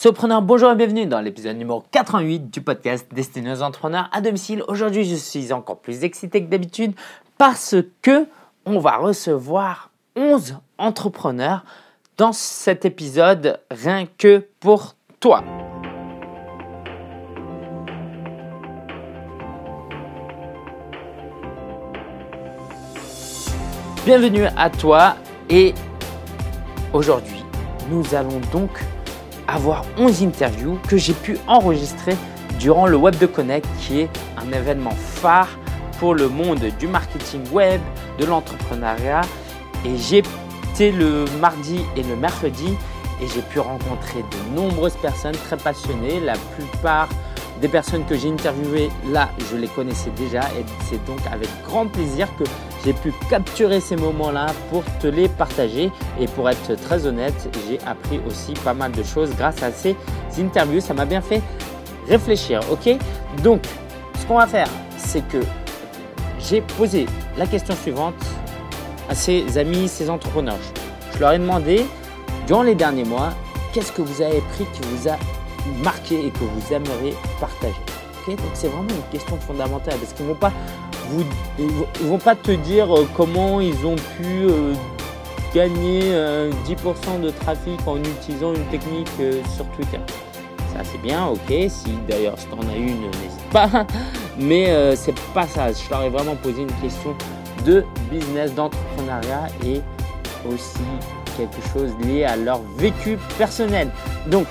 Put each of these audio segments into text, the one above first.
Sopreneur, bonjour et bienvenue dans l'épisode numéro 88 du podcast destiné aux entrepreneurs à domicile. Aujourd'hui, je suis encore plus excité que d'habitude parce que on va recevoir 11 entrepreneurs dans cet épisode rien que pour toi. Bienvenue à toi et aujourd'hui, nous allons donc avoir 11 interviews que j'ai pu enregistrer durant le Web de Connect qui est un événement phare pour le monde du marketing web, de l'entrepreneuriat. Et j'ai été le mardi et le mercredi et j'ai pu rencontrer de nombreuses personnes très passionnées, la plupart des personnes que j'ai interviewées là, je les connaissais déjà et c'est donc avec grand plaisir que j'ai pu capturer ces moments-là pour te les partager. Et pour être très honnête, j'ai appris aussi pas mal de choses grâce à ces interviews. Ça m'a bien fait réfléchir, ok? Donc, ce qu'on va faire, c'est que j'ai posé la question suivante à ces amis, ces entrepreneurs. Je leur ai demandé, durant les derniers mois, qu'est-ce que vous avez pris qui vous a marqué et que vous aimeriez partager. Donc c'est vraiment une question fondamentale parce qu'ils vont pas vous, vont pas te dire euh, comment ils ont pu euh, gagner 10% euh, de trafic en utilisant une technique sur Twitter. Ça c'est bien, ok. Si d'ailleurs si en as une, n'hésite pas. Mais c'est pas ça. Je leur ai vraiment posé une question de business, d'entrepreneuriat et aussi quelque chose lié à leur vécu personnel. Donc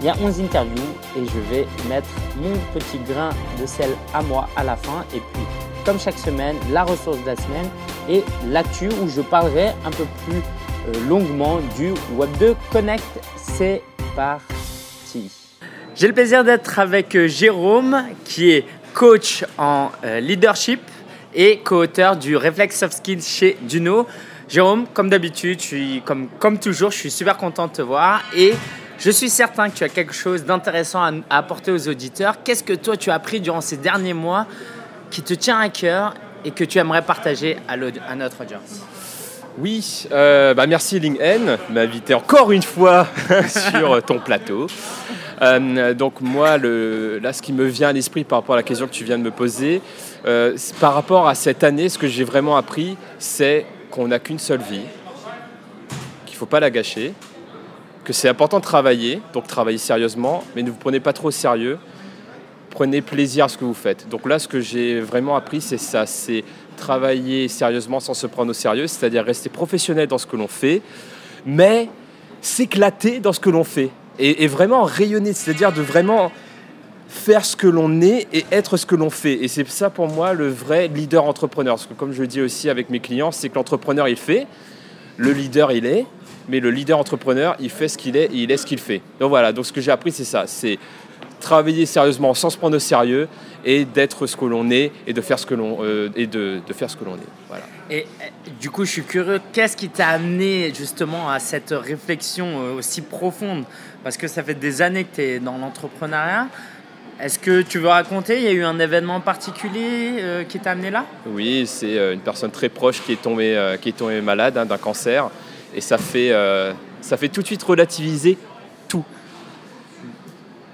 il y a 11 interviews et je vais mettre mon petit grain de sel à moi à la fin. Et puis, comme chaque semaine, la ressource de la semaine et l'actu où je parlerai un peu plus euh, longuement du Web2 Connect. C'est parti. J'ai le plaisir d'être avec euh, Jérôme qui est coach en euh, leadership et co-auteur du Reflex Soft Skills chez Duno. Jérôme, comme d'habitude, comme, comme toujours, je suis super content de te voir et je suis certain que tu as quelque chose d'intéressant à, apporter aux auditeurs. Qu'est-ce que toi tu as appris durant ces derniers mois qui te tient à cœur et que tu aimerais partager à, notre audience? Oui, euh, bah merci LinkedIn de m'inviter encore une fois sur ton plateau. Euh, donc moi, là, ce qui me vient à l'esprit par rapport à la question que tu viens de me poser, euh, par rapport à cette année, ce que j'ai vraiment appris, c'est qu'on n'a qu'une seule vie, qu'il ne faut pas la gâcher, que c'est important de travailler, donc travailler sérieusement, mais ne vous prenez pas trop au sérieux. Prenez plaisir à ce que vous faites. Donc là, ce que j'ai vraiment appris, c'est ça, c'est travailler sérieusement sans se prendre au sérieux, c'est-à-dire rester professionnel dans ce que l'on fait, mais s'éclater dans ce que l'on fait et, vraiment rayonner, c'est-à-dire de vraiment faire ce que l'on est et être ce que l'on fait. Et c'est ça pour moi le vrai leader entrepreneur. Parce que comme je le dis aussi avec mes clients, c'est que l'entrepreneur il fait, le leader il est, mais le leader entrepreneur, il fait ce qu'il est et il est ce qu'il fait. Donc voilà, donc ce que j'ai appris, c'est ça, c'est travailler sérieusement sans se prendre au sérieux et d'être ce que l'on est et de faire ce que l'on euh, et de, de, faire ce que l'on est. Voilà. Et du coup, je suis curieux, qu'est-ce qui t'a amené justement à cette réflexion euh, aussi profonde? Parce que ça fait des années que tu es dans l'entrepreneuriat. Est-ce que tu veux raconter? Il y a eu un événement particulier euh, qui t'a amené là? Oui, c'est une personne très proche qui est tombée, qui est tombée malade hein, d'un cancer. Et ça fait, euh, ça fait tout de suite relativiser tout.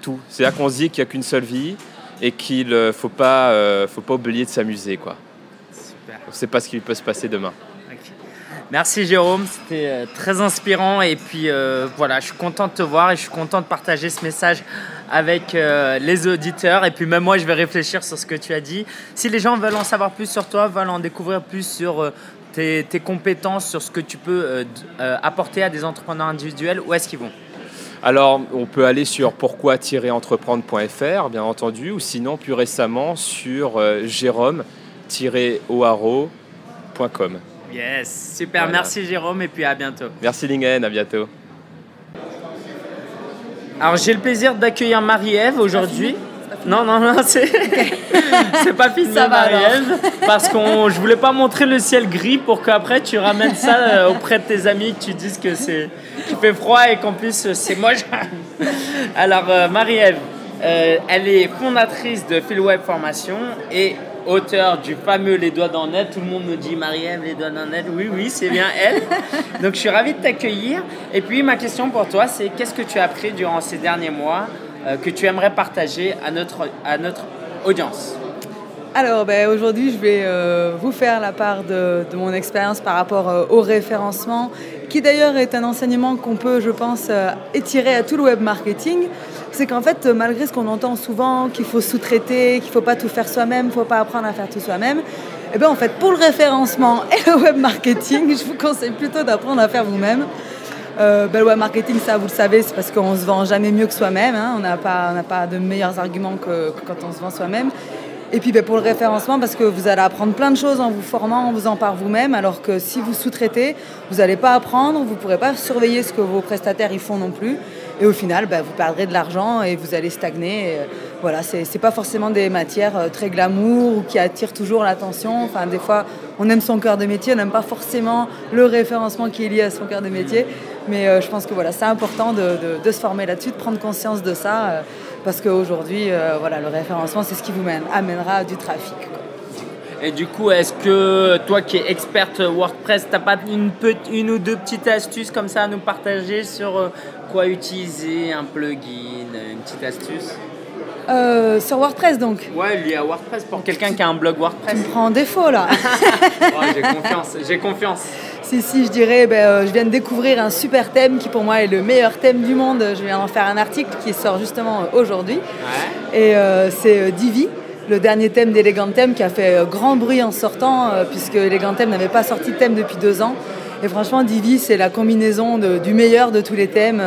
Tout. C'est-à-dire qu'on se dit qu'il n'y a qu'une seule vie et qu'il ne euh, faut, pas, euh, faut pas oublier de s'amuser. Quoi. Super. On ne sait pas ce qui peut se passer demain. Merci Jérôme, c'était très inspirant et puis voilà, je suis content de te voir et je suis content de partager ce message avec les auditeurs et puis même moi je vais réfléchir sur ce que tu as dit. Si les gens veulent en savoir plus sur toi, veulent en découvrir plus sur tes, compétences, sur ce que tu peux euh, euh, apporter à des entrepreneurs individuels, où est-ce qu'ils vont? Alors, on peut aller sur pourquoi-entreprendre.fr, bien entendu, ou sinon, plus récemment, sur euh, jérôme-oaro.com. Yes, super. Merci Jérôme, et puis à bientôt. Merci Lingen, à bientôt. Alors, j'ai le plaisir d'accueillir Marie-Ève aujourd'hui. Non, non, non, c'est pas fini, Marie-Ève. Parce que je voulais pas montrer le ciel gris pour qu'après tu ramènes ça euh, auprès de tes amis, que tu dises que c'est qu'il fait froid et qu'en plus euh, c'est moche. Alors, euh, Marie-Ève, elle est fondatrice de Phil Web Formation et auteur du fameux Les Doigts dans le Net. Tout le monde me dit Marie-Ève, Les Doigts dans le Net. Oui, oui, c'est bien elle. Donc je suis ravi de t'accueillir. Et puis ma question pour toi, c'est qu'est-ce que tu as appris durant ces derniers mois que tu aimerais partager à notre, à notre audience alors ben, aujourd'hui, je vais euh, vous faire la part de, mon expérience par rapport euh, au référencement, qui d'ailleurs est un enseignement qu'on peut, je pense, étirer à tout le web marketing. C'est qu'en fait, malgré ce qu'on entend souvent, qu'il faut sous-traiter, qu'il ne faut pas tout faire soi-même, il ne faut pas apprendre à faire tout soi-même, eh bien en fait, pour le référencement et le web marketing, je vous conseille plutôt d'apprendre à faire vous-même. Euh, le web marketing, ça vous le savez, c'est parce qu'on se vend jamais mieux que soi-même. Hein. On n'a pas, de meilleurs arguments que, quand on se vend soi-même. Et puis ben, pour le référencement, parce que vous allez apprendre plein de choses en vous formant, en faisant par vous-même, alors que si vous sous-traitez, vous n'allez pas apprendre, vous ne pourrez pas surveiller ce que vos prestataires y font non plus. Et au final, ben, vous perdrez de l'argent et vous allez stagner. Et, euh, voilà, c'est pas forcément des matières euh, très glamour ou qui attirent toujours l'attention. Enfin, des fois, on aime son cœur de métier, on n'aime pas forcément le référencement qui est lié à son cœur de métier. Mais euh, je pense que voilà, c'est important de, se former là-dessus, de prendre conscience de ça parce qu'aujourd'hui, voilà, le référencement, c'est ce qui vous mène, amènera du trafic. Et du coup, est-ce que toi qui es experte WordPress, tu n'as pas une, une, ou deux petites astuces comme ça à nous partager sur utiliser un plugin, une petite astuce euh, sur WordPress donc Ouais, lié à WordPress pour quelqu'un qui a un blog WordPress. Tu me prends en défaut là. j'ai confiance, j'ai confiance. Si, si, je dirais, ben, euh, je viens de découvrir un super thème qui pour moi est le meilleur thème du monde. Je viens d'en faire un article qui sort justement euh, aujourd'hui. Et euh, c'est Divi, le dernier thème d'Elegantem qui a fait grand bruit en sortant, puisque Elegantem n'avait pas sorti de thème depuis deux ans. Et franchement, Divi, c'est la combinaison du meilleur de tous les thèmes.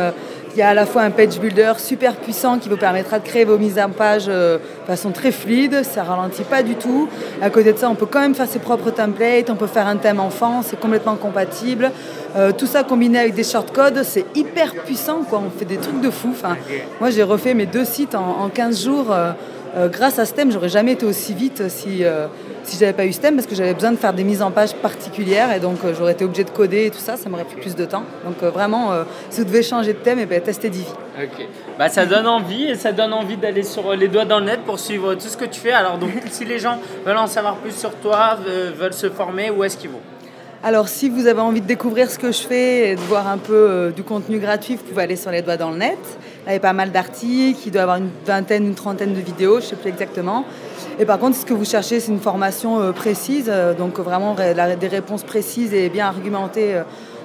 Il y a à la fois un page builder super puissant qui vous permettra de créer vos mises en page euh, de façon très fluide, ça ralentit pas du tout. À côté de ça, on peut quand même faire ses propres templates, on peut faire un thème enfant, c'est complètement compatible. Euh, tout ça combiné avec des shortcodes, c'est hyper puissant, quoi. on fait des trucs de fou. Moi, j'ai refait mes deux sites en, 15 jours. Euh, grâce à ce thème, j'aurais jamais été aussi vite si si j'avais pas eu ce thème, parce que j'avais besoin de faire des mises en page particulières et donc euh, j'aurais été obligé de coder et tout ça, ça m'aurait pris plus de temps. Donc euh, vraiment, euh, si vous devez changer de thème, et eh ben, testez Divi. Ok, bah, ça donne envie et ça donne envie d'aller sur les doigts dans le net pour suivre tout ce que tu fais. Alors donc si les gens veulent en savoir plus sur toi, veulent se former, où est-ce qu'ils vont? Alors, si vous avez envie de découvrir ce que je fais et de voir un peu du contenu gratuit, vous pouvez aller sur les doigts dans le net. Il y a pas mal d'articles, il doit y avoir une vingtaine, une trentaine de vidéos, je ne sais plus exactement. Et par contre, ce que vous cherchez, c'est une formation euh, précise, euh, donc vraiment des réponses précises et bien argumentées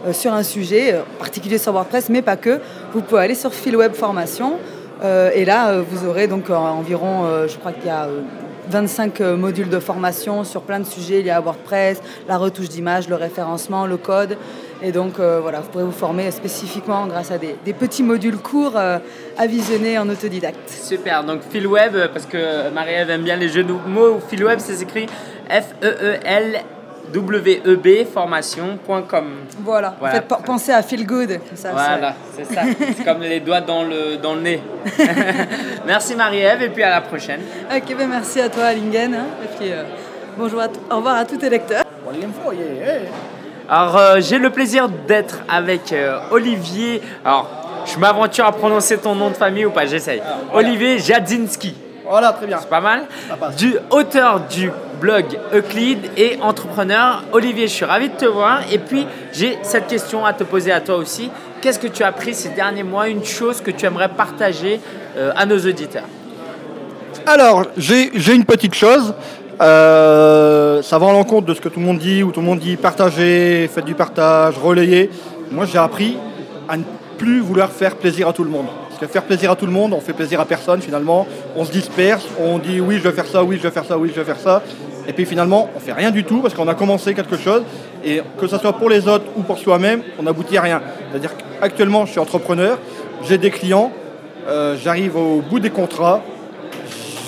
euh, sur un sujet, en particulier sur WordPress, mais pas que. Vous pouvez aller sur Philweb Formation. et là, vous aurez donc environ, je crois qu'il y a 25 modules de formation sur plein de sujets. Y a WordPress, la retouche d'image, le référencement, le code. Et donc euh, voilà, vous pourrez vous former spécifiquement grâce à des, petits modules courts euh, à visionner en autodidacte. Super, donc PhilWeb, parce que Marie-Ève aime bien les jeux de mots, PhilWeb c'est écrit F-E-E-L w formation.com. Voilà, En fait, pensez à feel good. Ça, voilà, c'est ça. c'est comme les doigts dans le, dans le nez. merci Marie-Ève et puis à la prochaine. Ok, ben merci à toi Lingen. Hein, et puis euh, bonjour au revoir à tous tes lecteurs. Alors, euh, j'ai le plaisir d'être avec euh, Olivier. Alors, je m'aventure à prononcer ton nom de famille ou pas J'essaye. Olivier Jadzinski. Voilà, très bien. C'est pas mal. Du auteur du blog Euclid et entrepreneur. Olivier, je suis ravi de te voir. Et puis, j'ai cette question à te poser à toi aussi. Qu'est-ce que tu as appris ces derniers mois? Une chose que tu aimerais partager euh, à nos auditeurs Alors, j'ai une petite chose. Euh, ça va en l'encontre de ce que tout le monde dit, où tout le monde dit partagez, faites du partage, relayez. Moi, j'ai appris à ne plus vouloir faire plaisir à tout le monde. Parce que faire plaisir à tout le monde, on fait plaisir à personne finalement. On se disperse, on dit oui, je vais faire ça, oui, je vais faire ça, oui, je vais faire ça. Et puis finalement, on fait rien du tout parce qu'on a commencé quelque chose. Et que ce soit pour les autres ou pour soi-même, on n'aboutit à rien. C'est-à-dire qu'actuellement, je suis entrepreneur, j'ai des clients, euh, j'arrive au bout des contrats,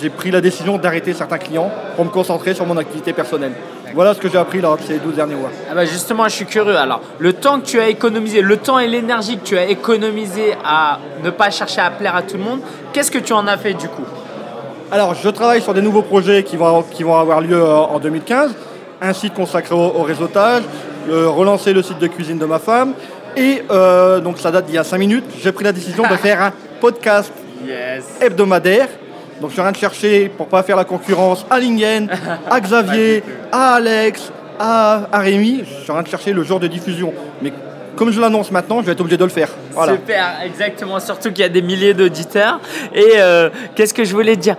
j'ai pris la décision d'arrêter certains clients pour me concentrer sur mon activité personnelle. Voilà ce que j'ai appris là, ces 12 derniers mois. Ah bah justement, je suis curieux. Alors, le temps que tu as économisé, le temps et l'énergie que tu as économisé à ne pas chercher à plaire à tout le monde, qu'est-ce que tu en as fait du coup? Alors, je travaille sur des nouveaux projets qui vont, qui vont avoir lieu euh, en 2015. Un site consacré au, réseautage, relancer le site de cuisine de ma femme. Et euh, donc, ça date d'il y a 5 minutes. J'ai pris la décision de faire un podcast hebdomadaire Donc je suis en train de chercher, pour pas faire la concurrence, à Lingen, à Xavier, à Alex, à, à Rémi. Je suis en train de chercher le jour de diffusion. Mais comme je l'annonce maintenant, je vais être obligé de le faire. Voilà. Super, exactement. Surtout qu'il y a des milliers d'auditeurs. Et euh, qu'est-ce que je voulais te dire?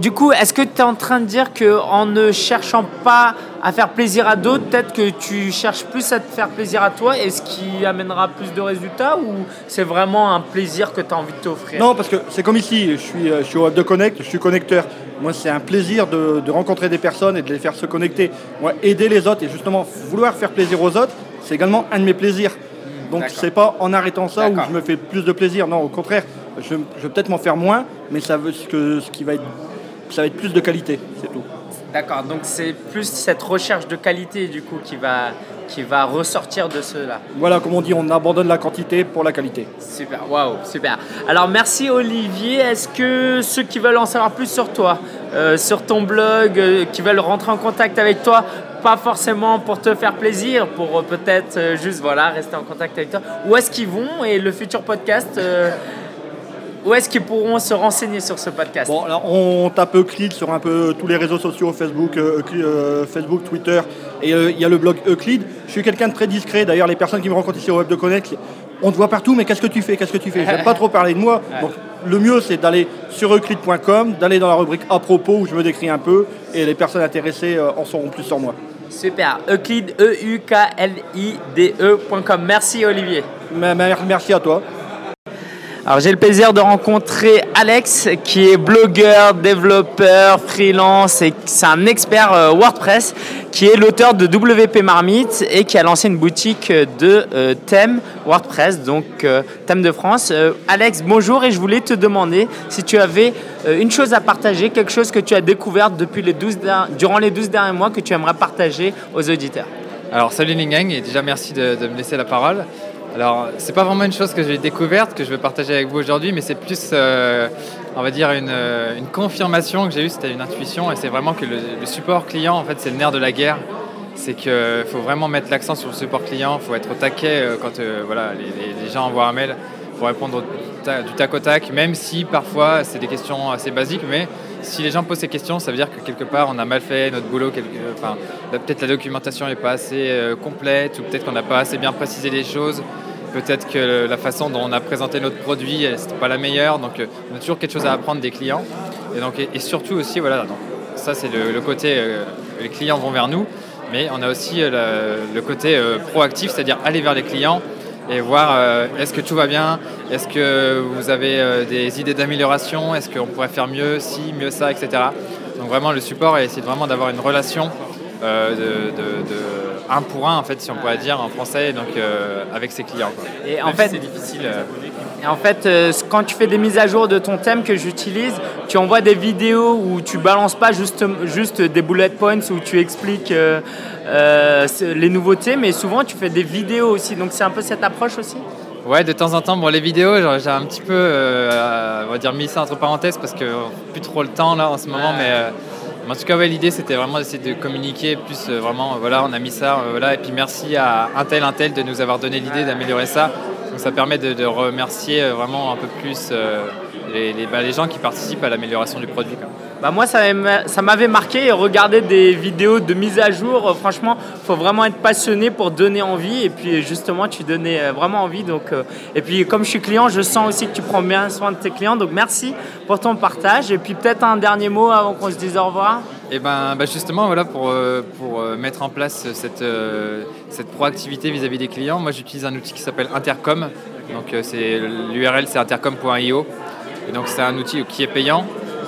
Du coup, est-ce que tu es en train de dire qu'en ne cherchant pas à faire plaisir à d'autres, peut-être que tu cherches plus à te faire plaisir à toi et ce qui amènera plus de résultats ou c'est vraiment un plaisir que tu as envie de t'offrir? Non, parce que c'est comme ici, je suis, euh, je suis au Web de Connect, je suis connecteur. Moi, c'est un plaisir de, de rencontrer des personnes et de les faire se connecter. Moi, aider les autres et justement vouloir faire plaisir aux autres, c'est également un de mes plaisirs. Donc D'accord. c'est pas en arrêtant ça où je me fais plus de plaisir. Non, au contraire, je, je vais peut-être m'en faire moins, mais ça veut ce que ce qui va être ça va être plus de qualité, c'est tout. D'accord, donc c'est plus cette recherche de qualité du coup qui va, qui va ressortir de cela. Voilà, comme on dit, on abandonne la quantité pour la qualité. Super, waouh, super. Alors merci Olivier. Est-ce que ceux qui veulent en savoir plus sur toi, euh, sur ton blog, euh, qui veulent rentrer en contact avec toi, pas forcément pour te faire plaisir, pour euh, peut-être juste voilà rester en contact avec toi, où est-ce qu'ils vont et le futur podcast, où est-ce qu'ils pourront se renseigner sur ce podcast Bon, alors on tape Euclid sur un peu tous les réseaux sociaux, Facebook, euh, euh, Facebook, Twitter, et euh, il y a le blog Euclid. Je suis quelqu'un de très discret. D'ailleurs, les personnes qui me rencontrent ici au Web de Connect, on te voit partout, mais qu'est-ce que tu fais? Qu'est-ce que tu fais? Je n'aime pas trop parler de moi. Donc, le mieux, c'est d'aller sur euclid.com, d'aller dans la rubrique à propos où je me décris un peu, et les personnes intéressées euh, en sauront plus sur moi. Super, Euclid, E E-U-K-L-I-D-E.com. Merci Olivier. Merci à toi. Alors j'ai le plaisir de rencontrer Alex qui est blogueur, développeur, freelance et c'est un expert euh, WordPress qui est l'auteur de WP Marmite et qui a lancé une boutique de euh, thèmes WordPress, donc euh, thème de France. Euh, Alex, bonjour et je voulais te demander si tu avais euh, une chose à partager, quelque chose que tu as découvert depuis les 12 der- durant les 12 derniers mois que tu aimerais partager aux auditeurs. Alors salut Lingang et déjà merci de me laisser la parole. Alors c'est pas vraiment une chose que j'ai découverte que je vais partager avec vous aujourd'hui, mais c'est plus, euh, on va dire une, euh, une confirmation que j'ai eue. C'était une intuition et c'est vraiment que le, support client en fait c'est le nerf de la guerre. C'est qu'il faut vraiment mettre l'accent sur le support client. Il faut être au taquet euh, quand euh, voilà les, gens envoient un mail pour répondre au ta- du tac au tac, même si parfois c'est des questions assez basiques, mais si les gens posent ces questions, ça veut dire que quelque part on a mal fait notre boulot, quelque- enfin, peut-être la documentation n'est pas assez euh, complète, ou peut-être qu'on n'a pas assez bien précisé les choses, peut-être que la façon dont on a présenté notre produit, ce n'était pas la meilleure, donc euh, on a toujours quelque chose à apprendre des clients. Et, donc, et, surtout aussi, voilà, ça c'est le, côté, euh, les clients vont vers nous, mais on a aussi euh, le, côté euh, proactif, c'est-à-dire aller vers les clients et voir euh, est-ce que tout va bien, est-ce que vous avez euh, des idées d'amélioration, est-ce qu'on pourrait faire mieux, si, mieux ça, etc. Donc vraiment le support et essayer vraiment d'avoir une relation euh, de, de- de un pour un en fait si on pourrait dire en français donc avec ses clients. quoi. Et en si fait, c'est difficile. Et en fait, euh, quand tu fais des mises à jour de ton thème que j'utilise, tu envoies des vidéos où tu balances pas juste, juste des bullet points où tu expliques euh, euh, les nouveautés, mais souvent tu fais des vidéos aussi. Donc c'est un peu cette approche aussi. Ouais, de temps en temps, bon, les vidéos, j'ai un petit peu, euh, on va dire, mis ça entre parenthèses parce que plus trop le temps là en ce moment, mais, euh, mais en tout cas, ouais, l'idée c'était vraiment d'essayer de communiquer plus euh, vraiment, euh, voilà, on a mis ça, euh, voilà, et puis merci à un tel, un tel de nous avoir donné l'idée d'améliorer ça. Ça permet de, remercier euh, vraiment un peu plus euh, bah, les gens qui participent à l'amélioration du produit. Bah moi, ça m'a- ça m'avait marqué regarder des vidéos de mise à jour. euh, Franchement, faut vraiment être passionné pour donner envie. Et puis justement, tu donnais vraiment envie. Donc, et puis comme je suis client, je sens aussi que tu prends bien soin de tes clients. Donc merci pour ton partage. Et puis peut-être un dernier mot avant qu'on se dise au revoir. Et ben bah justement voilà pour, euh, pour euh, mettre en place cette, euh, cette proactivité vis-à-vis des clients, moi j'utilise un outil qui s'appelle Intercom. Donc c'est l'URL c'est intercom.io. Et donc c'est un outil qui est payant,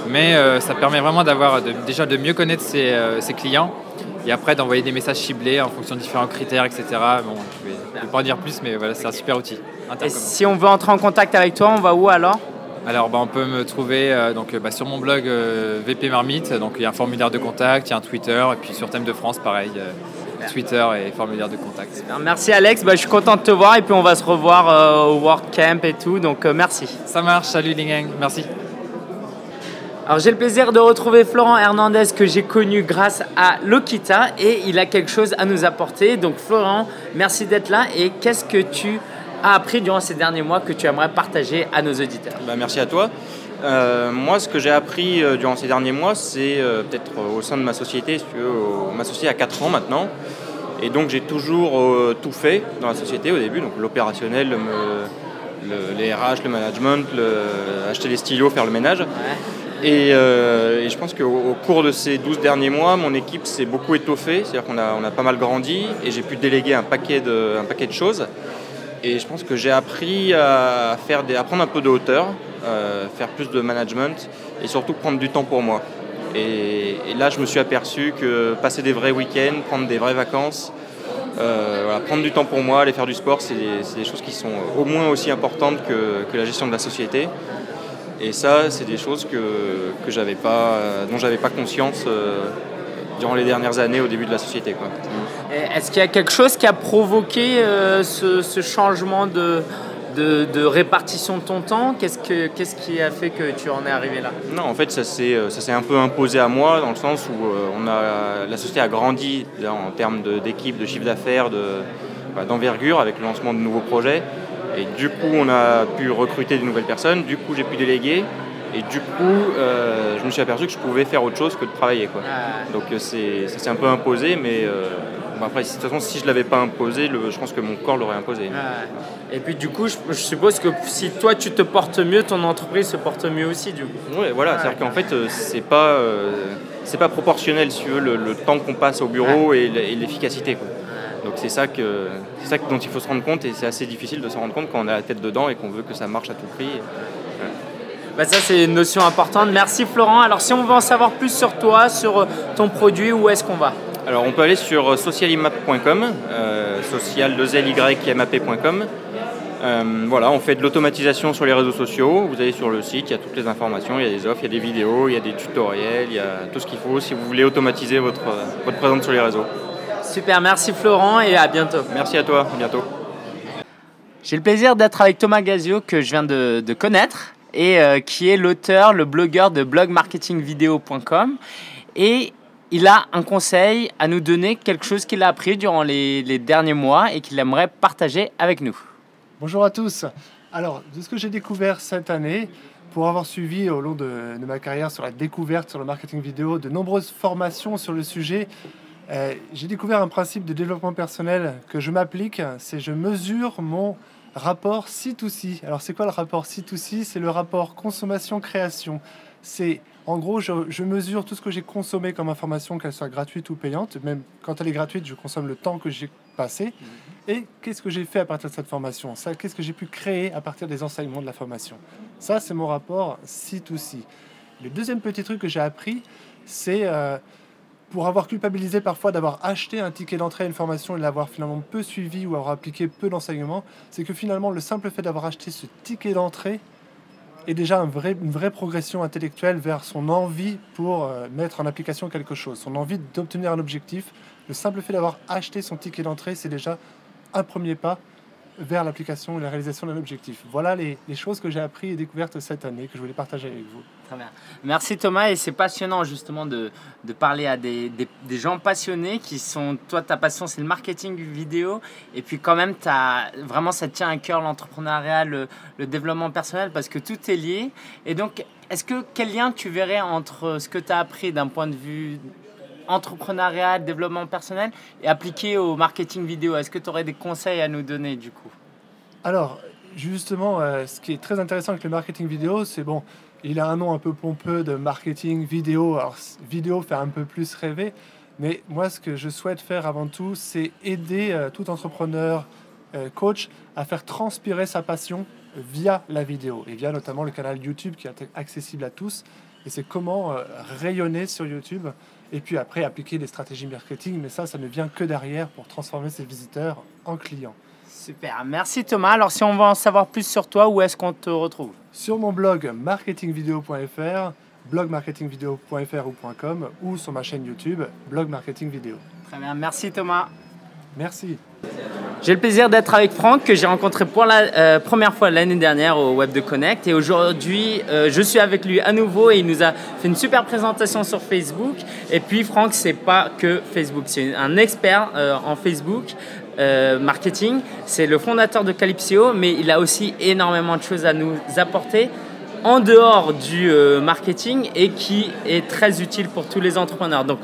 mais ça permet vraiment d'avoir déjà de mieux connaître ses, ses clients et après d'envoyer des messages ciblés en fonction de différents critères, etc. Bon, je vais, je vais pas en dire plus, mais voilà, c'est un super outil. Et si on veut entrer en contact avec toi, on va où alors? Alors bah, on peut me trouver euh, donc, euh, bah, sur mon blog euh, VP Marmite, donc il y a un formulaire de contact, il y a un Twitter, et puis sur Thème de France pareil, euh, Twitter et formulaire de contact. Merci Alex, Bah, je suis content de te voir et puis on va se revoir au WordCamp et tout, donc merci. Ça marche, salut Lingang, merci. Alors j'ai le plaisir de retrouver Florent Hernandez que j'ai connu grâce à Lokita et il a quelque chose à nous apporter. Donc Florent, merci d'être là et qu'est-ce que tu as appris durant ces derniers mois que tu aimerais partager à nos auditeurs Bah, merci à toi. Euh, moi, ce que j'ai appris euh, durant ces derniers mois, c'est euh, peut-être au sein de ma société, si tu veux, au- ma société a 4 ans maintenant. Et donc, j'ai toujours tout fait dans la société au début, donc l'opérationnel, le, le- les RH, le management, le- acheter les stylos, faire le ménage. Et, et je pense qu'au au cours de ces 12 derniers mois, mon équipe s'est beaucoup étoffée, c'est-à-dire qu'on a, on a pas mal grandi et j'ai pu déléguer un paquet de, un paquet de choses. Et je pense que j'ai appris à, faire des, à prendre un peu de hauteur, euh, faire plus de management et surtout prendre du temps pour moi. Et, là, je me suis aperçu que passer des vrais week-ends, prendre des vraies vacances, euh, prendre du temps pour moi, aller faire du sport, c'est des, choses qui sont au moins aussi importantes que, que la gestion de la société. Et ça, c'est des choses que, que j'avais pas, euh, dont pas conscience durant les dernières années au début de la société. Quoi. Et Est-ce qu'il y a quelque chose qui a provoqué euh, ce, ce changement de, de, de répartition de ton temps? Qu'est-ce que- qu'est-ce qui a fait que tu en es arrivé là? Non, en fait, ça s'est euh, ça s'est un peu imposé à moi dans le sens où euh, on a, la société a grandi là, en termes de- d'équipe, de, chiffre d'affaires, de- bah, d'envergure avec le lancement de nouveaux projets. Et du coup, on a pu recruter de nouvelles personnes. Du coup, j'ai pu déléguer. Et du coup, euh, je me suis aperçu que je pouvais faire autre chose que de travailler. Quoi. Donc c'est- ça s'est un peu imposé, mais euh, bon, après, de toute façon, si je ne l'avais pas imposé, le- je pense que mon corps l'aurait imposé. Et puis du coup, je, je suppose que si toi tu te portes mieux, ton entreprise se porte mieux aussi du coup. Ouais, voilà, c'est-à-dire qu'en fait, euh, c'est pas, euh, c'est pas proportionnel, si tu veux, le, le temps qu'on passe au bureau et l'efficacité. Donc c'est ça, que, c'est ça dont il faut se rendre compte et c'est assez difficile de se rendre compte quand on a la tête dedans et qu'on veut que ça marche à tout prix. Bah ça c'est une notion importante. Merci Florent. Alors si on veut en savoir plus sur toi, sur euh, ton produit, où est-ce qu'on va? Alors on peut aller sur socialimap.com, euh, social 2 mapcom Euh, voilà, on fait de l'automatisation sur les réseaux sociaux. Vous allez sur le site, il y a toutes les informations, il y a des offres, il y a des vidéos, il y a des tutoriels, il y a tout ce qu'il faut si vous voulez automatiser votre, votre présence sur les réseaux. Super, merci Florent et à bientôt. Merci à toi, à bientôt. J'ai le plaisir d'être avec Thomas Gazio que je viens de, de connaître et euh, qui est l'auteur, le blogueur de blogmarketingvideo.com et il a un conseil à nous donner, quelque chose qu'il a appris durant les, derniers mois et qu'il aimerait partager avec nous. Bonjour à tous. Alors, de ce que j'ai découvert cette année, pour avoir suivi au long de, de ma carrière sur la découverte, sur le marketing vidéo, de nombreuses formations sur le sujet, euh, j'ai découvert un principe de développement personnel que je m'applique, c'est je mesure mon rapport C2C. Alors c'est quoi le rapport C2C C'est le rapport consommation-création. C'est en gros, je, je mesure tout ce que j'ai consommé comme information, qu'elle soit gratuite ou payante. Même quand elle est gratuite, je consomme le temps que j'ai passé. Et qu'est-ce que j'ai fait à partir de cette formation? Ça, qu'est-ce que j'ai pu créer à partir des enseignements de la formation? Ça, c'est mon rapport C2C. Le deuxième petit truc que j'ai appris, c'est euh, pour avoir culpabilisé parfois d'avoir acheté un ticket d'entrée à une formation et de l'avoir finalement peu suivi ou avoir appliqué peu d'enseignements, c'est que finalement le simple fait d'avoir acheté ce ticket d'entrée est déjà une vraie progression intellectuelle vers son envie pour euh, mettre en application quelque chose, son envie d'obtenir un objectif. Le simple fait d'avoir acheté son ticket d'entrée, c'est déjà un premier pas vers l'application et la réalisation d'un objectif. Voilà les, les choses que j'ai appris et découvertes cette année que je voulais partager avec vous. Très bien. Merci Thomas et c'est passionnant justement de, de parler à des, des, gens passionnés qui sont, toi ta passion c'est le marketing vidéo et puis quand même vraiment ça tient à cœur l'entrepreneuriat, le, le développement personnel parce que tout est lié et donc est-ce que quel lien tu verrais entre ce que tu as appris d'un point de vue entrepreneuriat, développement personnel et appliqué au marketing vidéo Est-ce que tu aurais des conseils à nous donner du coup? Alors, justement, euh, ce qui est très intéressant avec le marketing vidéo, c'est bon, il a un nom un peu pompeux de marketing vidéo. Alors, vidéo fait un peu plus rêver, mais moi, ce que je souhaite faire avant tout, c'est aider euh, tout entrepreneur, euh, coach, à faire transpirer sa passion via la vidéo et via notamment le canal YouTube qui est accessible à tous. Et c'est comment rayonner sur YouTube et puis après appliquer des stratégies marketing. Mais ça, ça ne vient que derrière pour transformer ses visiteurs en clients. Super, merci Thomas. Alors si on veut en savoir plus sur toi, où est-ce qu'on te retrouve? Sur mon blog marketingvideo.fr, blogmarketingvideo.fr ou .com ou sur ma chaîne YouTube blog marketing vidéo. Très bien, merci Thomas. Merci. J'ai le plaisir d'être avec Franck que j'ai rencontré pour la euh, première fois l'année dernière au Web de Connect et aujourd'hui euh, je suis avec lui à nouveau et il nous a fait une super présentation sur Facebook et puis Franck c'est pas que Facebook c'est un expert euh, en Facebook marketing c'est le fondateur de Calypsio mais il a aussi énormément de choses à nous apporter en dehors du marketing et qui est très utile pour tous les entrepreneurs. Donc,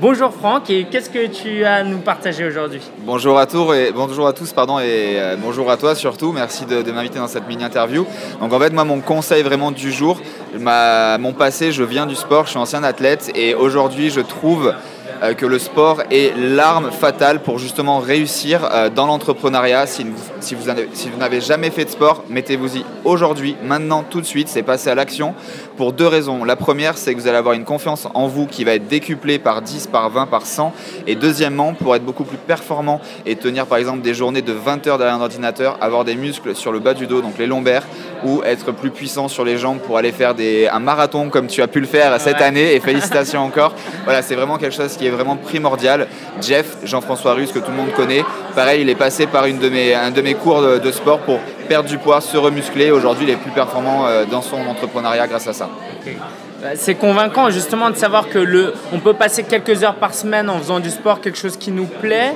bonjour Franck, et qu'est-ce que tu as à nous partager aujourd'hui? Bonjour à tous et bonjour à tous pardon et euh, bonjour à toi surtout. Merci de, de m'inviter dans cette mini interview. Donc en fait moi mon conseil vraiment du jour, ma- mon passé, je viens du sport, je suis ancien athlète et aujourd'hui je trouve euh, que le sport est l'arme fatale pour justement réussir euh, dans l'entrepreneuriat. Si, vous- si vous avez- si vous n'avez jamais fait de sport, mettez-vous-y aujourd'hui, maintenant, tout de suite, c'est passer à l'action pour deux raisons. La première, c'est que vous allez avoir une confiance en vous qui va être décuplée par 10, par 20, par 100. Et deuxièmement, pour être beaucoup plus performant et tenir par exemple des journées de 20 heures derrière un ordinateur, avoir des muscles sur le bas du dos, donc les lombaires, ou être plus puissant sur les jambes pour aller faire des, un marathon comme tu as pu le faire cette Ouais. année. Et félicitations encore. Voilà, c'est vraiment quelque chose qui est vraiment primordial. Jeff, Jean-François Russe, que tout le monde connaît, pareil, il est passé par mes, un de mes cours de, sport pour perdre du poids, se remuscler. Aujourd'hui, il est plus performant euh, dans son entrepreneuriat grâce à ça. Euh, C'est convaincant justement de savoir que le, on peut passer quelques heures par semaine en faisant du sport, quelque chose qui nous plaît,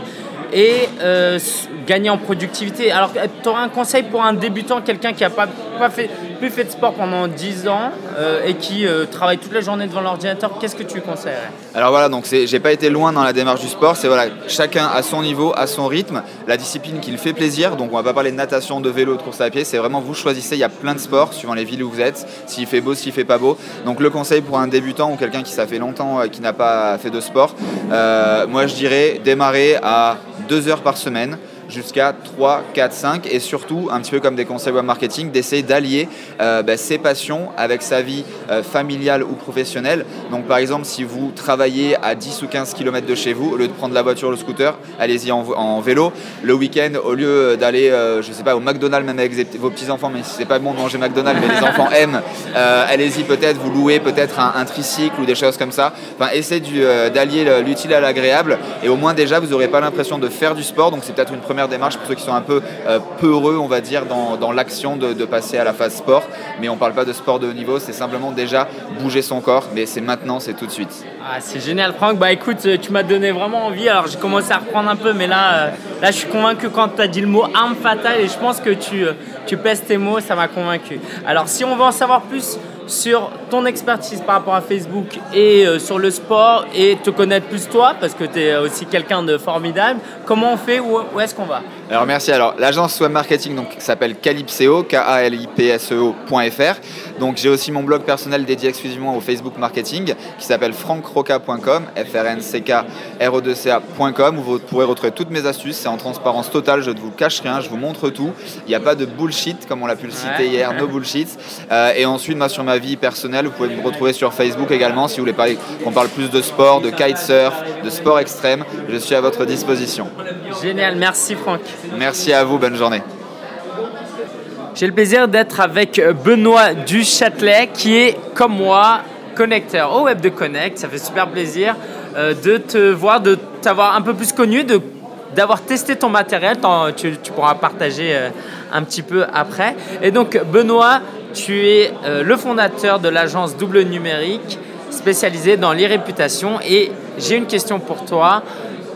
et euh, gagner en productivité. Alors, tu aurais un conseil pour un débutant, quelqu'un qui n'a pas fait, plus fait de sport pendant 10 ans euh, et qui euh, travaille toute la journée devant l'ordinateur, qu'est-ce que tu conseillerais? Alors voilà, donc j'ai pas été loin dans la démarche du sport. C'est voilà, chacun à son niveau, à son rythme, la discipline qui le fait plaisir. Donc on va pas parler de natation, de vélo, de course à pied. C'est vraiment vous choisissez. Il y a plein de sports suivant les villes où vous êtes. S'il fait beau, s'il fait pas beau. Donc le conseil pour un débutant ou quelqu'un qui ça fait longtemps euh, qui n'a pas fait de sport, moi je dirais démarrer à deux heures par semaine jusqu'à 3, 4, 5 et surtout, un petit peu comme des conseils web marketing, d'essayer d'allier euh, bah, ses passions avec sa vie euh, familiale ou professionnelle. Donc par exemple, si vous travaillez à 10 ou 15 km de chez vous, au lieu de prendre la voiture ou le scooter, allez-y en, en vélo. Le week-end, au lieu d'aller, euh, je sais pas, au McDonald's même avec vos- petits-enfants, mais c'est pas bon de manger McDonald's, mais les enfants aiment, euh, allez-y peut-être, vous louez peut-être un, un tricycle ou des choses comme ça. Enfin, essayez euh, d'allier le- l'utile à l'agréable et au moins déjà, vous n'aurez pas l'impression de faire du sport. Donc c'est peut-être une première démarche pour ceux qui sont un peu euh, peureux, on va dire, dans, dans l'action de, passer à la phase sport. Mais on parle pas de sport de haut niveau, c'est simplement déjà bouger son corps, mais c'est maintenant, c'est tout de suite. Ah, c'est génial, Franck. Bah écoute, euh, tu m'as donné vraiment envie. Alors j'ai commencé à reprendre un peu, mais là, euh, là je suis convaincu quand tu as dit le mot arme fatale et je pense que tu, tu pèses tes mots, ça m'a convaincu. Alors si on veut en savoir plus sur ton expertise par rapport à Facebook et euh, sur le sport et te connaître plus toi, parce que tu es aussi quelqu'un de formidable, comment on fait? Où, où est-ce qu'on va? Alors merci. Alors l'agence web marketing donc s'appelle Calypseo, K A L I P S E O.fr. Donc j'ai aussi mon blog personnel dédié exclusivement au Facebook marketing qui s'appelle francroca.com, F R N C K R O 2 C A.com où vous pourrez retrouver toutes mes astuces, c'est en transparence totale, je ne vous cache rien, je vous montre tout. Il n'y a pas de bullshit comme on l'a pu le citer Ouais. hier, no bullshit. Euh, et ensuite moi sur ma vie personnelle, vous pouvez me retrouver sur Facebook également si vous voulez parler qu'on parle plus de sport, de kitesurf, de sport extrême, je suis à votre disposition. Génial, merci Franck. Merci à vous, bonne journée. J'ai le plaisir d'être avec Benoît Duchâtelet qui est, comme moi, connecteur au Web de Connect. Ça fait super plaisir euh, de te voir, de t'avoir un peu plus connu, de, d'avoir testé ton matériel. Tu, pourras partager euh, un petit peu après. Et donc, Benoît, tu es euh, le fondateur de l'agence Double Numérique spécialisée dans l'e-réputation. Et j'ai une question pour toi.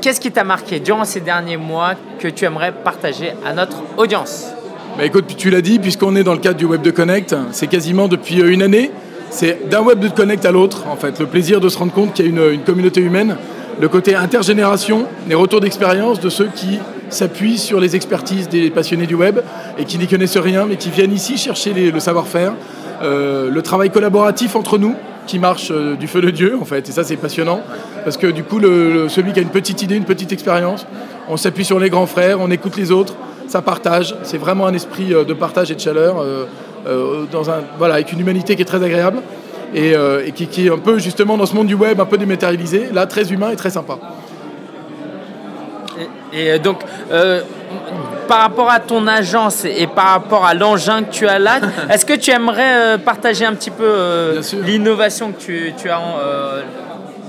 Qu'est-ce qui t'a marqué durant ces derniers mois que tu aimerais partager à notre audience? Bah écoute, tu l'as dit, puisqu'on est dans le cadre du Web de Connect, c'est quasiment depuis euh, une année. C'est d'un Web de Connect à l'autre, en fait. Le plaisir de se rendre compte qu'il y a une, communauté humaine, le côté intergénération, les retours d'expérience de ceux qui s'appuient sur les expertises des passionnés du web et qui n'y connaissent rien, mais qui viennent ici chercher le savoir-faire. Euh, le travail collaboratif entre nous, qui marche euh, du feu de Dieu, en fait. Et ça, c'est passionnant. Parce que du coup, celui qui a une petite idée, une petite expérience, on s'appuie sur les grands frères, on écoute les autres, ça partage. C'est vraiment un esprit euh, de partage et de chaleur, euh, euh, dans un, voilà, avec une humanité qui est très agréable et, et qui, qui est un peu justement dans ce monde du web un peu dématérialisé, là très humain et très sympa. Et, et donc, euh, par rapport à ton agence et par rapport à l'engin que tu as là, est-ce que tu aimerais partager un petit peu euh, l'innovation que tu, tu as en, euh,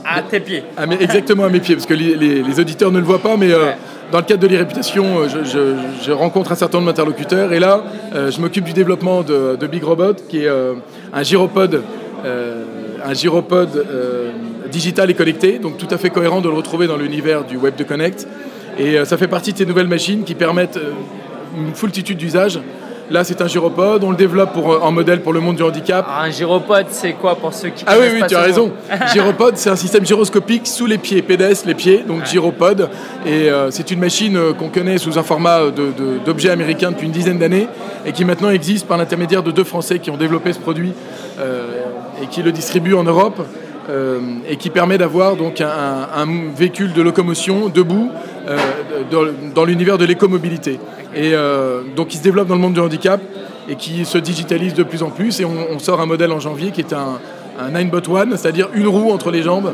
à tes pieds mes- exactement à mes pieds, parce que les, les- auditeurs ne le voient pas, mais euh, dans le cadre de l'e-réputation, euh, je, je- rencontre un certain nombre d'interlocuteurs, et là, euh, je m'occupe du développement de, de Big Robot, qui est un gyropode, un gyropode digital et connecté, donc tout à fait cohérent de le retrouver dans l'univers du Web de Connect. Et ça fait partie de ces nouvelles machines qui permettent une foultitude d'usages. Là, c'est un gyropode. On le développe pour, euh, en modèle pour le monde du handicap. Alors, un gyropode, c'est quoi pour ceux qui Ah oui, oui, pas tu as raison. Gyropode, c'est un système gyroscopique sous les pieds, pédestre, les pieds, donc gyropode. Et euh, c'est une machine euh, qu'on connaît sous un format de- de- d'objet américain depuis une dizaine d'années et qui maintenant existe par l'intermédiaire de deux Français qui ont développé ce produit euh, et qui le distribuent en Europe. Euh, et qui permet d'avoir donc un, véhicule de locomotion debout euh, dans, l'univers de l'écomobilité. Et euh, donc il se développe dans le monde du handicap et qui se digitalise de plus en plus. Et on, sort un modèle en janvier qui est un, un Ninebot One, c'est-à-dire une roue entre les jambes.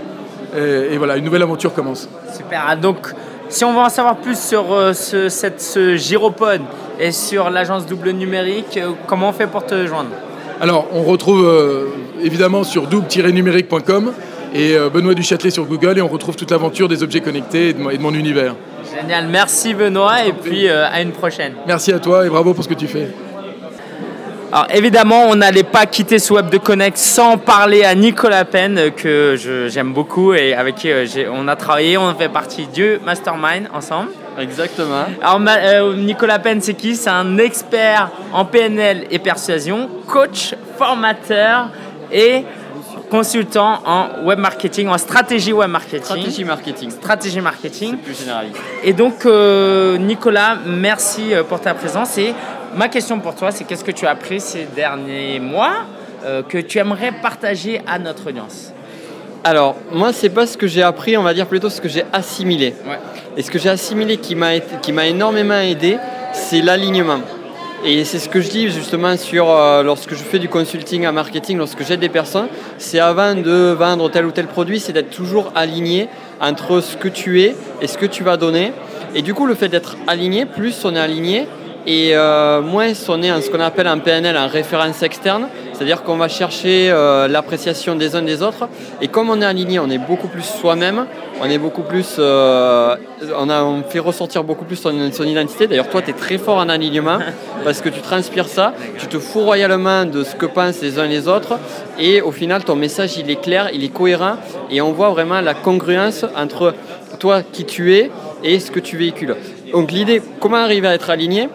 Et, voilà, une nouvelle aventure commence. Super. Ah, Donc, si on veut en savoir plus sur ce, cette- et sur l'agence double numérique, comment on fait pour te joindre? Alors, on retrouve euh, évidemment sur double-numérique.com et euh, Benoît Duchâtelet sur Google et on retrouve toute l'aventure des objets connectés et de, mon- et de mon univers. Génial. Merci Benoît et puis euh, à une prochaine. Merci à toi et bravo pour ce que tu fais. Alors évidemment, on n'allait pas quitter ce Web de Connect sans parler à Nicolas Penn, que j'aime beaucoup et avec qui on a travaillé, on fait partie du Mastermind ensemble. Exactement. Alors euh, Nicolas Penn, c'est qui C'est un expert en PNL et persuasion, coach, formateur et consultant en web marketing, en stratégie web marketing. Stratégie marketing. Stratégie marketing. Plus généraliste. Et donc, euh, Nicolas, merci euh, pour ta présence. Et ma question pour toi, c'est qu'est-ce que tu as appris ces derniers mois euh, que tu aimerais partager à notre audience Alors, moi, c'est pas ce que j'ai appris, on va dire plutôt ce que j'ai assimilé. Ouais. Et ce que j'ai assimilé qui m'a été- qui m'a énormément aidé, c'est l'alignement. Et c'est ce que je dis justement sur euh, lorsque je fais du consulting en marketing, lorsque j'aide des personnes, c'est avant de vendre tel ou tel produit, c'est d'être toujours aligné entre ce que tu es et ce que tu vas donner. Et du coup, le fait d'être aligné, plus on est aligné, et euh, moins on est en ce qu'on appelle en PNL en référence externe, c'est-à-dire qu'on va chercher euh, l'appréciation des uns des autres. Et comme on est aligné, on est beaucoup plus soi-même, on est beaucoup plus, euh, on, a, on fait ressortir beaucoup plus son, son identité. D'ailleurs, toi, tu es très fort en alignement parce que tu transpires ça, tu te fous royalement de ce que pensent les uns les autres, et au final, ton message, il est clair, il est cohérent, et on voit vraiment la congruence entre toi qui tu es et ce que tu véhicules. Donc l'idée, comment arriver à être aligné?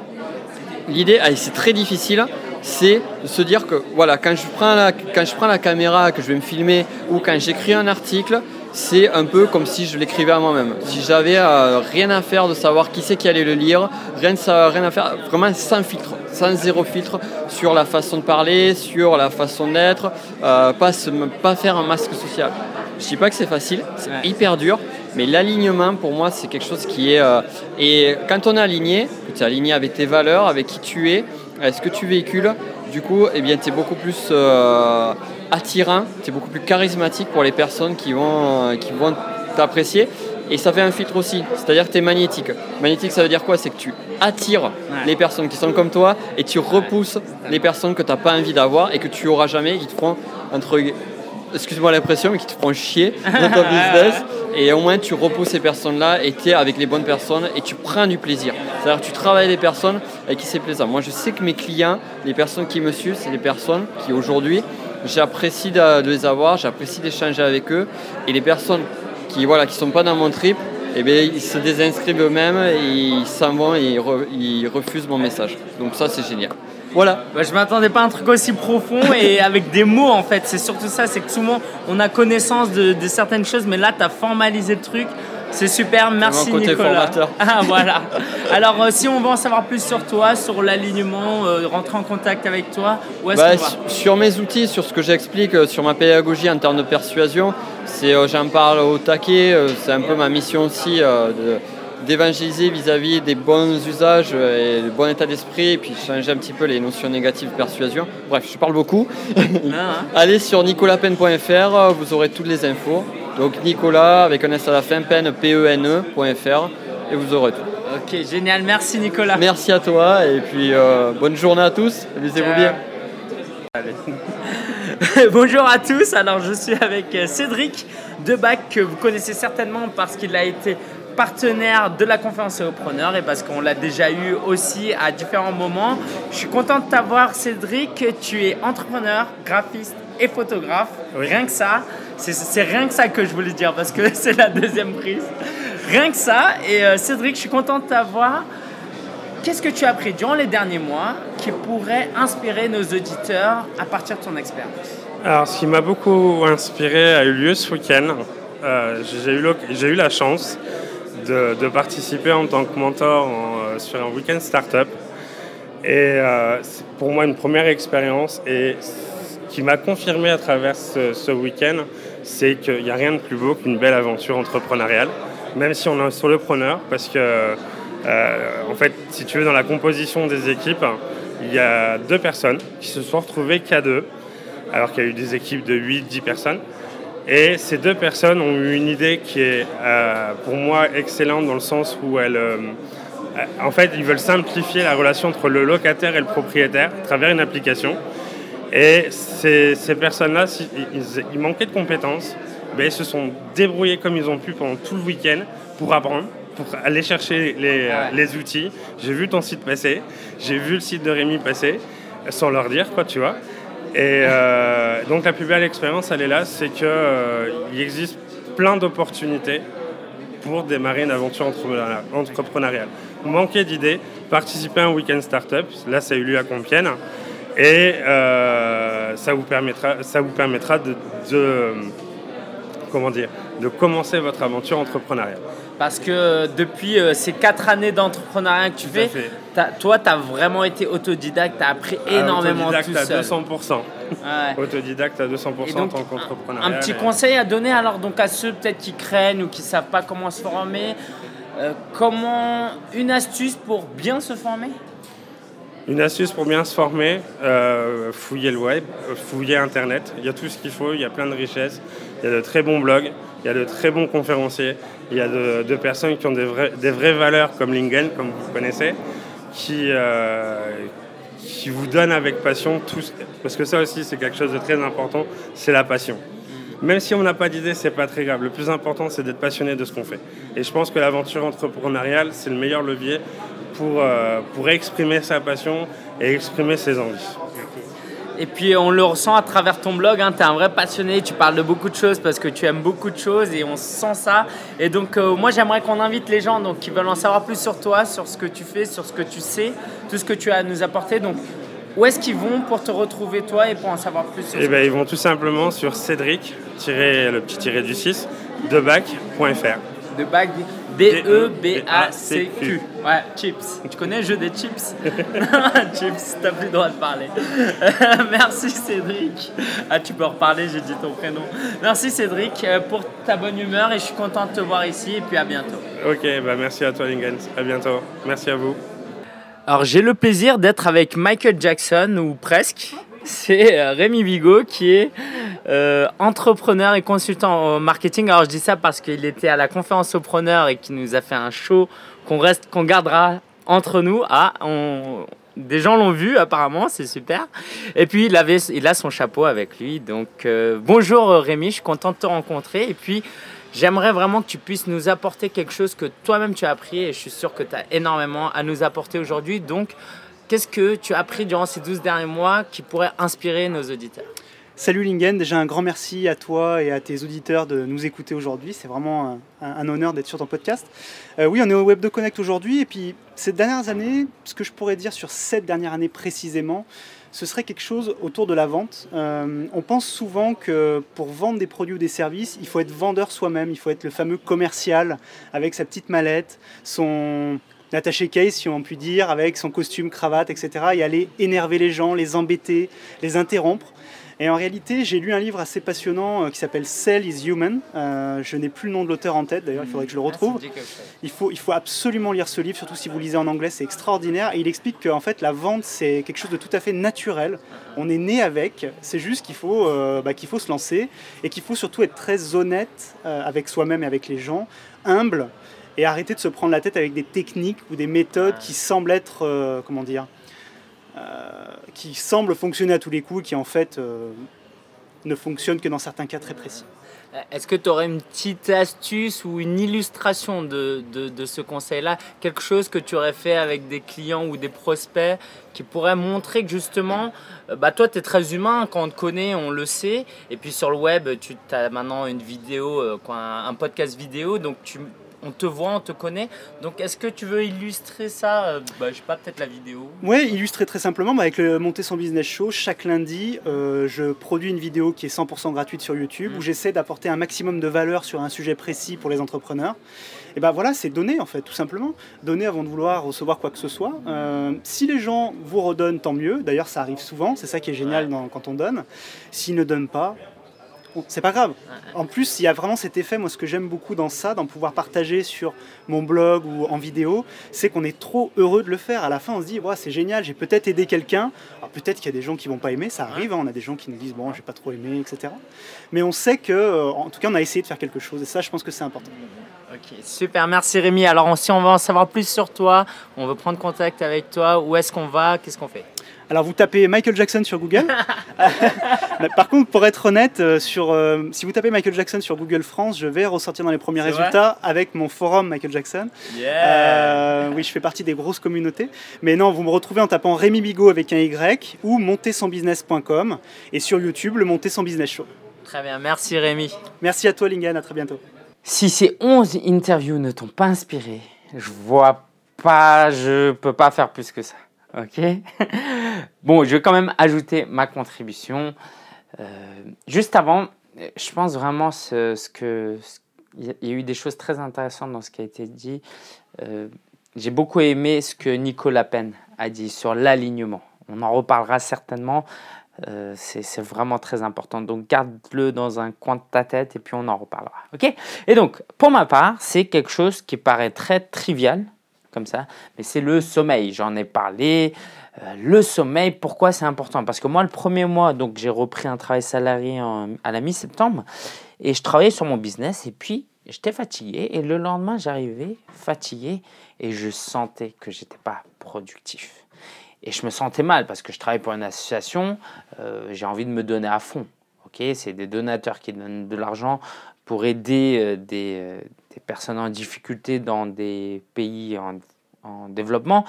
L'idée, ah, c'est très difficile, c'est de se dire que voilà, quand je, prends la, quand je prends la caméra, que je vais me filmer, ou quand j'écris un article, c'est un peu comme si je l'écrivais à moi-même. Si j'avais euh, rien à faire de savoir qui c'est qui allait le lire, rien, de ça, rien à faire, vraiment sans filtre, sans zéro filtre sur la façon de parler, sur la façon d'être, euh, pas, se- pas faire un masque social. Je dis pas que c'est facile, c'est Ouais. hyper dur, mais l'alignement pour moi c'est quelque chose qui est. euh, et quand on est aligné, tu es aligné avec tes valeurs, avec qui tu es, ce que tu véhicules, du coup, eh bien, tu es beaucoup plus euh, attirant, tu es beaucoup plus charismatique pour les personnes qui vont, euh, qui vont t'apprécier. Et ça fait un filtre aussi, c'est-à-dire que tu es magnétique. Magnétique, ça veut dire quoi? C'est que tu attires les personnes qui sont comme toi et tu repousses les personnes que tu n'as pas envie d'avoir et que tu auras jamais, qui te feront, entre excuse-moi l'expression, mais qui te feront chier dans ton business. Et au moins, tu repousses ces personnes-là et tu es avec les bonnes personnes et tu prends du plaisir. C'est-à-dire que tu travailles avec des personnes avec qui c'est plaisant. Moi, je sais que mes clients, les personnes qui me suivent, c'est des personnes qui aujourd'hui, j'apprécie de, de les avoir, j'apprécie d'échanger avec eux. Et les personnes qui voilà, qui sont pas dans mon trip, eh bien, ils se désinscrivent eux-mêmes et ils s'en vont et ils, re- ils refusent mon message. Donc ça, c'est génial. Voilà. Bah, je m'attendais pas à un truc aussi profond et avec des mots en fait. C'est surtout ça, c'est que souvent on a connaissance de, de certaines choses, mais là tu as formalisé le truc. C'est super, merci côté Nicolas. formateur. Ah voilà. Alors euh, si on veut en savoir plus sur toi, sur l'alignement, euh, rentrer en contact avec toi, où est-ce Bah, qu'on va sur- sur mes outils, sur ce que j'explique, euh, sur ma pédagogie en termes de persuasion, c'est j'en parle au taquet, c'est un peu ma mission aussi de- d'évangéliser vis-à-vis des bons usages et le bon état d'esprit, et puis changer un petit peu les notions négatives de persuasion. Bref, je parle beaucoup. hein Allez sur nicolaspen.fr, euh, vous aurez toutes les infos. Donc Nicolas avec un S à la fin, pen, P-E-N-E.fr, et vous aurez tout. Ok, génial, merci Nicolas. Merci à toi, et puis euh, bonne journée à tous, amusez-vous bien. Bonjour à tous, alors je suis avec euh, Cédric Debac que vous connaissez certainement parce qu'il a été partenaire de la conférence Preneur et parce qu'on l'a déjà eu aussi à différents moments. Je suis content de t'avoir Cédric, tu es entrepreneur, graphiste et photographe. Rien que ça, c'est- rien que ça que je voulais dire parce que c'est la deuxième prise. Rien que ça, et euh, Cédric, je suis content de t'avoir. qu'est-ce que tu as appris durant les derniers mois qui pourrait inspirer nos auditeurs à partir de ton expérience? Alors, ce qui m'a beaucoup inspiré a eu lieu ce week-end. Euh, j'ai eu, j'ai eu la chance de, participer en tant que mentor en, sur un week-end startup. Et euh, c'est pour moi une première expérience et ce qui m'a confirmé à travers ce, ce week-end, c'est qu'il n'y a rien de plus beau qu'une belle aventure entrepreneuriale, même si on est un solopreneur, parce que, euh, en fait, si tu veux, dans la composition des équipes, il y a deux personnes qui se sont retrouvées qu'à deux, alors qu'il y a eu des équipes de 8-10 personnes. Et ces deux personnes ont eu une idée qui est, euh, pour moi, excellente dans le sens où elles, euh, en fait, ils veulent simplifier la relation entre le locataire et le propriétaire à travers une application. Et ces, ces personnes-là, ils, ils, manquaient de compétences, mais ils se sont débrouillés comme ils ont pu pendant tout le week-end pour apprendre, pour aller chercher les, Ah ouais. les outils. J'ai vu ton site passer, j'ai vu le site de Rémi passer, sans leur dire, quoi, tu vois. Et euh, donc la plus belle expérience, elle est là, c'est qu'il euh, existe plein d'opportunités pour démarrer une aventure entrepreneuriale. Vous manquez d'idées, participez à un week-end startup, là ça a eu lieu à Compiègne, et euh, ça, vous permettra, ça vous permettra de, comment dire, de commencer votre aventure entrepreneuriale. Parce que depuis euh, ces quatre années d'entrepreneuriat que tu à fais, toi, tu as vraiment été autodidacte, tu as appris énormément Autodidacte tout à seul. 200%. Ouais. Autodidacte à 200% Et en tant qu'entrepreneur. Un petit conseil à donner alors donc à ceux peut-être qui craignent ou qui savent pas comment se former, euh, comment une astuce pour bien se former? Une astuce pour bien se former, euh, fouiller le web, euh, fouiller Internet. Il y a tout ce qu'il faut, il y a plein de richesses. Il y a de très bons blogs, il y a de très bons conférenciers, il y a de, de personnes qui ont des, vrais- des vraies valeurs comme Lingen, comme vous connaissez, qui, euh, qui vous donnent avec passion tout. ce- Parce que ça aussi, c'est quelque chose de très important, c'est la passion. Même si on n'a pas d'idée, c'est pas très grave. Le plus important, c'est d'être passionné de ce qu'on fait. Et je pense que l'aventure entrepreneuriale, c'est le meilleur levier pour, euh, pour exprimer sa passion et exprimer ses envies. Et puis on le ressent à travers ton blog, hein, tu es un vrai passionné, tu parles de beaucoup de choses parce que tu aimes beaucoup de choses et on sent ça. Et donc euh, moi j'aimerais qu'on invite les gens donc, qui veulent en savoir plus sur toi, sur ce que tu fais, sur ce que tu sais, tout ce que tu as à nous apporter. Donc où est-ce qu'ils vont pour te retrouver toi et pour en savoir plus sur Et ce ben, ils vont tout simplement sur Cédric, le petit tiré du 6, debac.fr. De bac D-E-B-A-C-Q. Ouais, chips. Tu connais le jeu des chips? Chips, t'as plus le droit de parler. Merci Cédric. Ah, tu peux reparler, j'ai dit ton prénom. Merci Cédric euh, pour ta bonne humeur et je suis content de te voir ici et puis à bientôt. Ok, bah merci à toi Lingens. À bientôt. Merci à vous. Alors j'ai le plaisir d'être avec Michael Jackson, ou presque. C'est euh, Rémi Bigot qui est euh, entrepreneur et consultant en marketing. Alors je dis ça parce qu'il était à la conférence Opreneur et qui nous a fait un show qu'on reste, qu'on gardera entre nous. Ah, on- des gens l'ont vu apparemment, c'est super. Et puis il, avait, il a son chapeau avec lui. Donc euh, bonjour Rémi, je suis content de te rencontrer. Et puis J'aimerais vraiment que tu puisses nous apporter quelque chose que toi-même tu as appris et je suis sûr que tu as énormément à nous apporter aujourd'hui. Donc, qu'est-ce que tu as appris durant ces 12 derniers mois qui pourrait inspirer nos auditeurs Salut Lingen, déjà un grand merci à toi et à tes auditeurs de nous écouter aujourd'hui. C'est vraiment un, honneur d'être sur ton podcast. Euh, oui, on est au Web de Connect aujourd'hui et puis ces dernières années, ce que je pourrais dire sur cette dernière année précisément, ce serait quelque chose autour de la vente. Euh, on pense souvent que pour vendre des produits ou des services, il faut être vendeur soi-même, il faut être le fameux commercial avec sa petite mallette, son attaché case, si on peut dire, avec son costume, cravate, etc. et aller énerver les gens, les embêter, les interrompre. Et en réalité, j'ai lu un livre assez passionnant euh, qui s'appelle Sell is Human. Euh, je n'ai plus le nom de l'auteur en tête, d'ailleurs, il faudrait que je le retrouve. Il faut, il faut absolument lire ce livre, surtout si vous lisez en anglais, c'est extraordinaire. Et il explique qu'en fait, la vente, c'est quelque chose de tout à fait naturel. On est né avec, c'est juste qu'il faut, euh, bah, qu'il faut se lancer et qu'il faut surtout être très honnête euh, avec soi-même et avec les gens, humble et arrêter de se prendre la tête avec des techniques ou des méthodes qui semblent être, euh, comment dire, euh, qui semblent fonctionner à tous les coups et qui en fait euh, ne fonctionnent que dans certains cas très précis. Est-ce que tu aurais une petite astuce ou une illustration de, de, de ce conseil-là? Quelque chose que tu aurais fait avec des clients ou des prospects qui pourrait montrer que justement, bah toi, tu es très humain. Quand on te connaît, on le sait. Et puis sur le web, tu as maintenant une vidéo, un podcast vidéo. Donc tu on te voit, on te connaît. Donc est-ce que tu veux illustrer ça euh, bah, Je sais pas, peut-être la vidéo Oui, illustrer très simplement bah, avec le Monter son business show. Chaque lundi, euh, je produis une vidéo qui est 100% gratuite sur YouTube Mm. où j'essaie d'apporter un maximum de valeur sur un sujet précis pour les entrepreneurs. Et ben voilà, c'est donner en fait, tout simplement. Donner avant de vouloir recevoir quoi que ce soit. Euh, si les gens vous redonnent, tant mieux. D'ailleurs, ça arrive souvent. C'est ça qui est génial dans- quand on donne. S'ils ne donnent pas, c'est pas grave. En plus, il y a vraiment cet effet, moi ce que j'aime beaucoup dans ça, d'en pouvoir partager sur mon blog ou en vidéo, c'est qu'on est trop heureux de le faire. À la fin, on se dit, ouais, c'est génial, j'ai peut-être aidé quelqu'un. Alors peut-être qu'il y a des gens qui vont pas aimer, ça arrive, hein, on a des gens qui nous disent, bon, j'ai pas trop aimé, etc. Mais on sait que, euh, en tout cas, on a essayé de faire quelque chose, et ça, je pense que c'est important. Ok, super, merci Rémi. Alors si on veut en savoir plus sur toi, on veut prendre contact avec toi, où est-ce qu'on va, qu'est-ce qu'on fait? Alors vous tapez Michael Jackson sur Google. Par contre, pour être honnête, euh, sur, euh, si vous tapez Michael Jackson sur Google France, je vais ressortir dans les premiers résultats avec mon forum Michael Jackson. Euh, oui, je fais partie des grosses communautés. Mais non, vous me retrouvez en tapant Rémi Bigot avec un Y ou montersonbusiness.com et sur YouTube, le Monter son business show. Très bien, merci Rémi. Merci à toi, Lingen, à très bientôt. Si ces 11 interviews ne t'ont pas inspiré, je vois pas, je peux pas faire plus que ça. Ok Bon, je vais quand même ajouter ma contribution. Euh, juste avant, je pense vraiment ce, que. Il y a- eu des choses très intéressantes dans ce qui a été dit. Euh, J'ai beaucoup aimé ce que Nicolas Penn a dit sur l'alignement. On en reparlera certainement. Euh, c'est vraiment très important. Donc garde-le dans un coin de ta tête et puis on en reparlera. Ok Et donc, pour ma part, c'est quelque chose qui paraît très trivial, comme ça, mais c'est le sommeil. J'en ai parlé. Euh, le sommeil, pourquoi c'est important? Parce que moi, le premier mois, donc j'ai repris un travail salarié à la mi-septembre et je travaillais sur mon business et puis j'étais fatigué et le lendemain, j'arrivais fatigué et je sentais que j'étais pas productif. Et je me sentais mal parce que je travaille pour une association, euh, j'ai envie de me donner à fond. Ok, c'est des donateurs qui donnent de l'argent pour aider euh, des, des personnes en difficulté dans des pays en, en développement.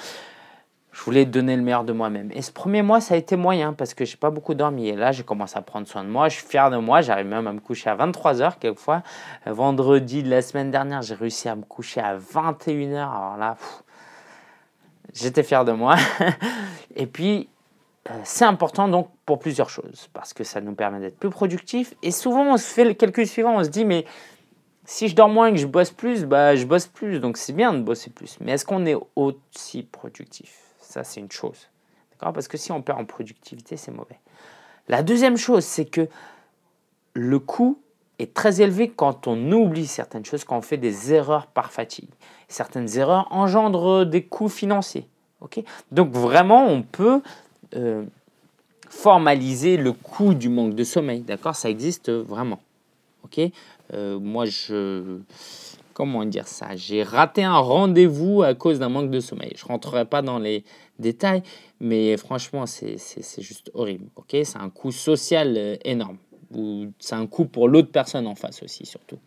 Je voulais donner le meilleur de moi-même. Et ce premier mois, ça a été moyen parce que j'ai pas beaucoup dormi. Et là, j'ai commencé à prendre soin de moi. Je suis fier de moi. J'arrive même à me coucher à 23h quelquefois. Vendredi de la semaine dernière, j'ai réussi à me coucher à 21h. Alors là, j'étais fier de moi. Et puis, euh, c'est important donc pour plusieurs choses, parce que ça nous permet d'être plus productifs. Et souvent, on se fait le calcul suivant, on se dit, mais si je dors moins et que je bosse plus, bah, je bosse plus, donc c'est bien de bosser plus. Mais est-ce qu'on est aussi productif? Ça, c'est une chose. D'accord? Parce que si on perd en productivité, c'est mauvais. La deuxième chose, c'est que le coût est très élevé quand on oublie certaines choses, quand on fait des erreurs par fatigue. Certaines erreurs engendrent des coûts financiers. ok? Donc vraiment, on peut euh, formaliser le coût du manque de sommeil. D'accord? Ça existe vraiment. Ok? Euh, Moi, je. Comment dire ça? J'ai raté un rendez-vous à cause d'un manque de sommeil. Je rentrerai pas dans les détails, mais franchement, c'est juste horrible. Ok? C'est un coût social euh, énorme. C'est un coût pour l'autre personne en face aussi, surtout.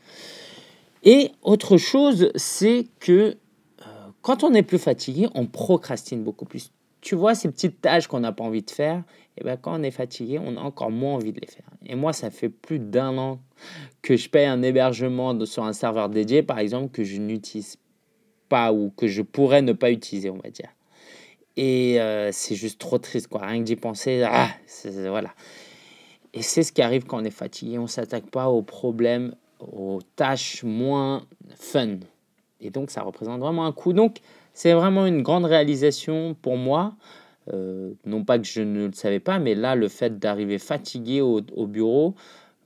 Et autre chose, c'est que euh, quand on est plus fatigué, on procrastine beaucoup plus. Tu vois, ces petites tâches qu'on n'a pas envie de faire, et ben quand on est fatigué, on a encore moins envie de les faire. Et moi, ça fait plus d'un an que je paye un hébergement sur un serveur dédié, par exemple, que je n'utilise pas ou que je pourrais ne pas utiliser, on va dire. Et euh, c'est juste trop triste, quoi. Rien que d'y penser, ah, voilà. Et c'est ce qui arrive quand on est fatigué. On ne s'attaque pas aux problèmes, aux tâches moins fun. Et donc, ça représente vraiment un coût. Donc, c'est vraiment une grande réalisation pour moi. Euh, non pas que je ne le savais pas, mais là, le fait d'arriver fatigué au, au bureau,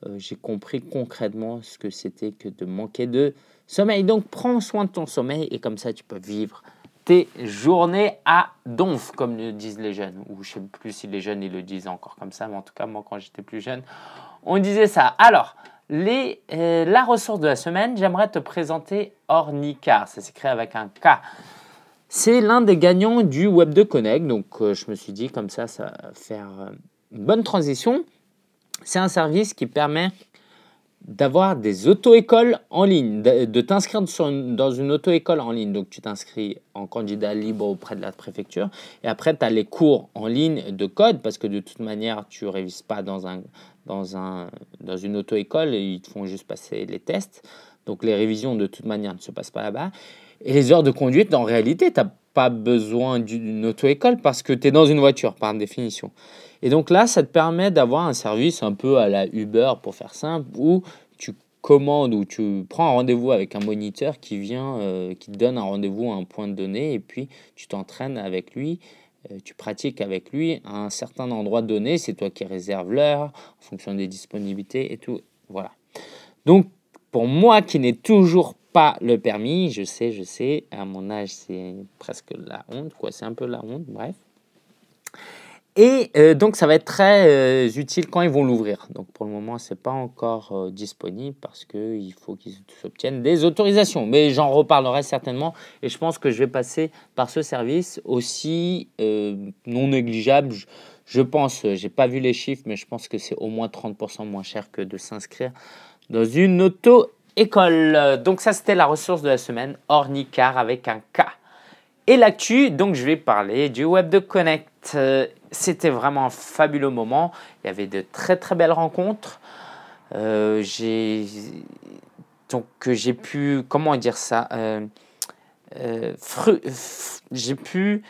euh, j'ai compris concrètement ce que c'était que de manquer de sommeil. Donc, prends soin de ton sommeil et comme ça, tu peux vivre tes journées à donf, comme le disent les jeunes. Ou je ne sais plus si les jeunes ils le disent encore comme ça, mais en tout cas, moi, quand j'étais plus jeune, on disait ça. Alors, les, euh, la ressource de la semaine, j'aimerais te présenter Ornicar. Ça s'écrit avec un K. C'est l'un des gagnants du Web 2 Connect. Donc, euh, je me suis dit, comme ça, ça va faire une bonne transition. C'est un service qui permet d'avoir des auto-écoles en ligne, de, t'inscrire dans une auto-école en ligne. Donc, tu t'inscris en candidat libre auprès de la préfecture. Et après, tu as les cours en ligne de code, parce que de toute manière, tu ne révises pas dans, un, dans, un, dans une auto-école, ils te font juste passer les tests. Donc les révisions, de toute manière, ne se passent pas là-bas. Et les heures de conduite, en réalité, tu n'as pas besoin d'une auto-école parce que tu es dans une voiture, par définition. Et donc là, ça te permet d'avoir un service un peu à la Uber, pour faire simple, où tu commandes ou tu prends un rendez-vous avec un moniteur qui vient, euh, qui te donne un rendez-vous à un point de données, et puis tu t'entraînes avec lui, euh, tu pratiques avec lui à un certain endroit donné, c'est toi qui réserves l'heure en fonction des disponibilités et tout. Voilà. Donc, pour moi qui n'ai toujours pas le permis, je sais, je sais, à mon âge, c'est presque la honte, quoi, c'est un peu la honte, bref. Et euh, donc, ça va être très euh, utile quand ils vont l'ouvrir. Donc, pour le moment, ce n'est pas encore euh, disponible parce qu'il faut qu'ils obtiennent des autorisations. Mais j'en reparlerai certainement. Et je pense que je vais passer par ce service aussi non négligeable. Je, je pense, j'ai pas vu les chiffres, mais je pense que c'est au moins 30% moins cher que de s'inscrire dans une auto-école. Donc, ça, c'était la ressource de la semaine, Ornicar avec un K. Et l'actu, donc je vais parler du Web de Connect c'était vraiment un fabuleux moment. Il y avait de très très belles rencontres. Euh, j'ai donc j'ai pu comment dire ça euh, euh, j'ai pu